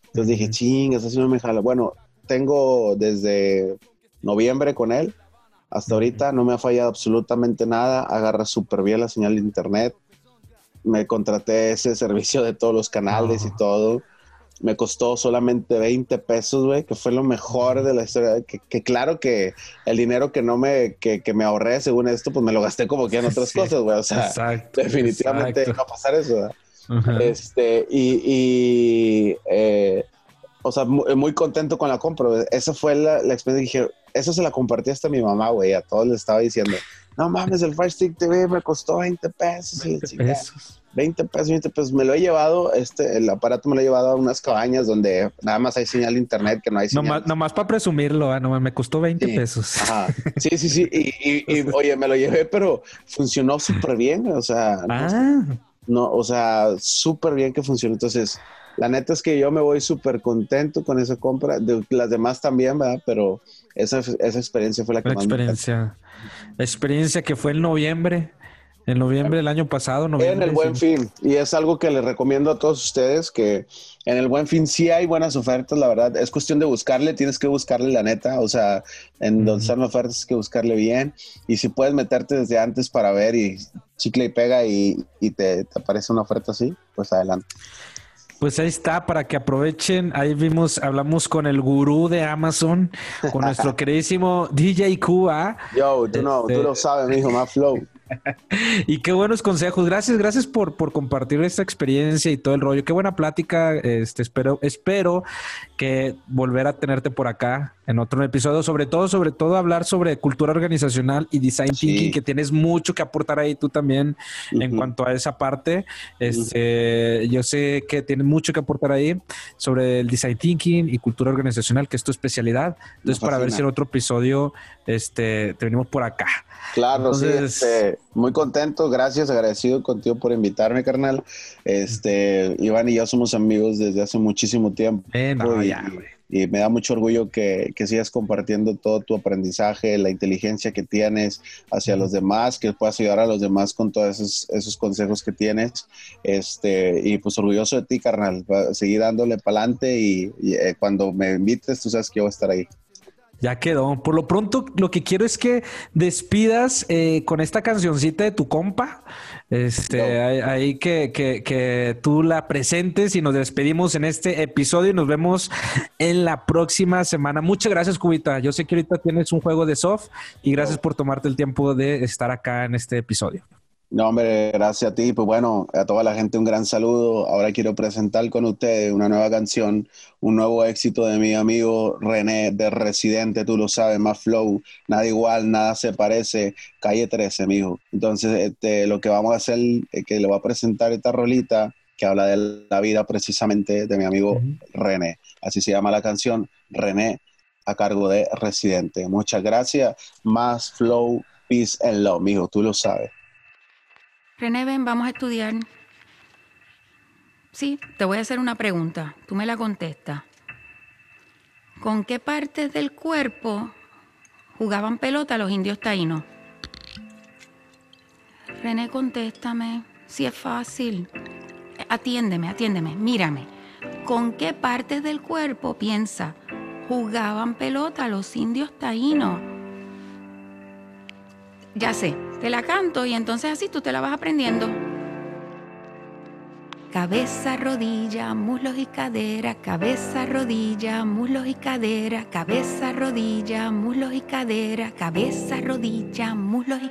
Entonces dije, ching, eso sí no me jala. Bueno, tengo desde noviembre con él. Hasta ahorita no me ha fallado absolutamente nada. Agarra súper bien la señal de internet. Me contraté ese servicio de todos los canales y todo. me costó solamente 20 pesos, güey, que fue lo mejor de la historia. Que, claro que el dinero que no me, que, me ahorré según esto, pues me lo gasté como que en otras cosas, güey. O sea, definitivamente no va a pasar eso. Este, y, eh, o sea, muy, contento con la compra. Esa fue la, la experiencia. Dije, eso se la compartí hasta mi mamá, güey. A todos les estaba diciendo, no mames, el Fire Stick TV me costó 20 pesos. 20 pesos. 20 pesos, 20 pesos. Me lo he llevado, este, el aparato me lo he llevado a unas cabañas donde nada más hay señal de internet, que no hay señal. Nomás, más para presumirlo, ¿eh? no, me costó 20 pesos. Sí, sí, sí. Y, oye, me lo llevé, pero funcionó súper bien. O sea, ah. no, o sea, súper bien que funcionó. Entonces, la neta es que yo me voy súper contento con esa compra. De, las demás también, ¿verdad? Pero esa, esa experiencia fue la que la experiencia. experiencia que fue en noviembre en noviembre del año pasado, En el Buen Fin. Y es algo que les recomiendo a todos ustedes, que en el Buen Fin sí hay buenas ofertas, la verdad. Es cuestión de buscarle, tienes que buscarle la neta. O sea, en donde están ofertas hay que buscarle bien. Y si puedes meterte desde antes para ver y chicle y pega y, te, te aparece una oferta así, pues adelante. Pues ahí está, para que aprovechen. Ahí vimos, hablamos con el gurú de Amazon, con nuestro queridísimo DJ Cuba. Yo, tú no, tú este lo sabes, mijo, más flow. y qué buenos consejos. Gracias, gracias por, por compartir esta experiencia y todo el rollo. Qué buena plática. Este, espero, espero que volver a tenerte por acá en otro episodio. Sobre todo, sobre todo hablar sobre cultura organizacional y design thinking, que tienes mucho que aportar ahí tú también en cuanto a esa parte. Este, yo sé que tienes mucho que aportar ahí sobre el design thinking y cultura organizacional, que es tu especialidad. Entonces, para ver si en otro episodio este, te venimos por acá. Claro, sí, este, muy contento, gracias, agradecido contigo por invitarme, carnal. Este, Iván y yo somos amigos desde hace muchísimo tiempo. y, me da mucho orgullo que, sigas compartiendo todo tu aprendizaje, la inteligencia que tienes hacia los demás, que puedas ayudar a los demás con todos esos, consejos que tienes. Este, y pues orgulloso de ti, carnal. Seguir dándole para adelante y, eh, cuando me invites, tú sabes que yo voy a estar ahí. Ya quedó. Por lo pronto, lo que quiero es que despidas eh, con esta cancioncita de tu compa. Este, ahí que, que, que, tú la presentes y nos despedimos en este episodio y nos vemos en la próxima semana. Muchas gracias, Cubita. Yo sé que ahorita tienes un juego de soft y gracias por tomarte el tiempo de estar acá en este episodio. No, hombre, gracias a ti. Pues bueno, a toda la gente un gran saludo. Ahora quiero presentar con ustedes una nueva canción, un nuevo éxito de mi amigo René de Residente, tú lo sabes, más flow, nada igual, nada se parece, calle 13, mijo. Entonces, este, lo que vamos a hacer es que le voy a presentar esta rolita que habla de la vida precisamente de mi amigo René. Así se llama la canción, René, a cargo de Residente. Muchas gracias. Más flow, peace and love, mijo, tú lo sabes. René, ven, vamos a estudiar. Sí, te voy a hacer una pregunta. Tú me la contestas. ¿Con qué partes del cuerpo jugaban pelota los indios taínos? René, contéstame. Si es fácil. Atiéndeme, atiéndeme, mírame. ¿Con qué partes del cuerpo piensa jugaban pelota los indios taínos? Ya sé, te la canto y entonces así tú te la vas aprendiendo. Cabeza, rodilla, muslos y cadera, cabeza, rodilla, muslos y cadera, cabeza, rodilla, muslos y cadera, cabeza, rodilla, muslos y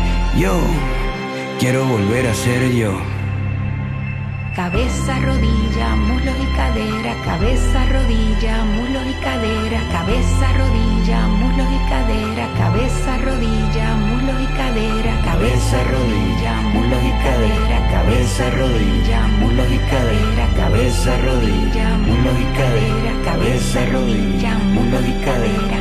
Yo quiero volver a ser yo. Cabeza, rodilla, muslos y cadera, cabeza, rodilla, muslos y cadera, cabeza, rodilla, muslos y cadera, cabeza, rodilla, muslos y cadera, cabeza, rodilla, muslos y cadera, cabeza, rodilla, muslos y cadera, cabeza, rodilla, muslos y cadera, cabeza, rodilla, muslos y cadera.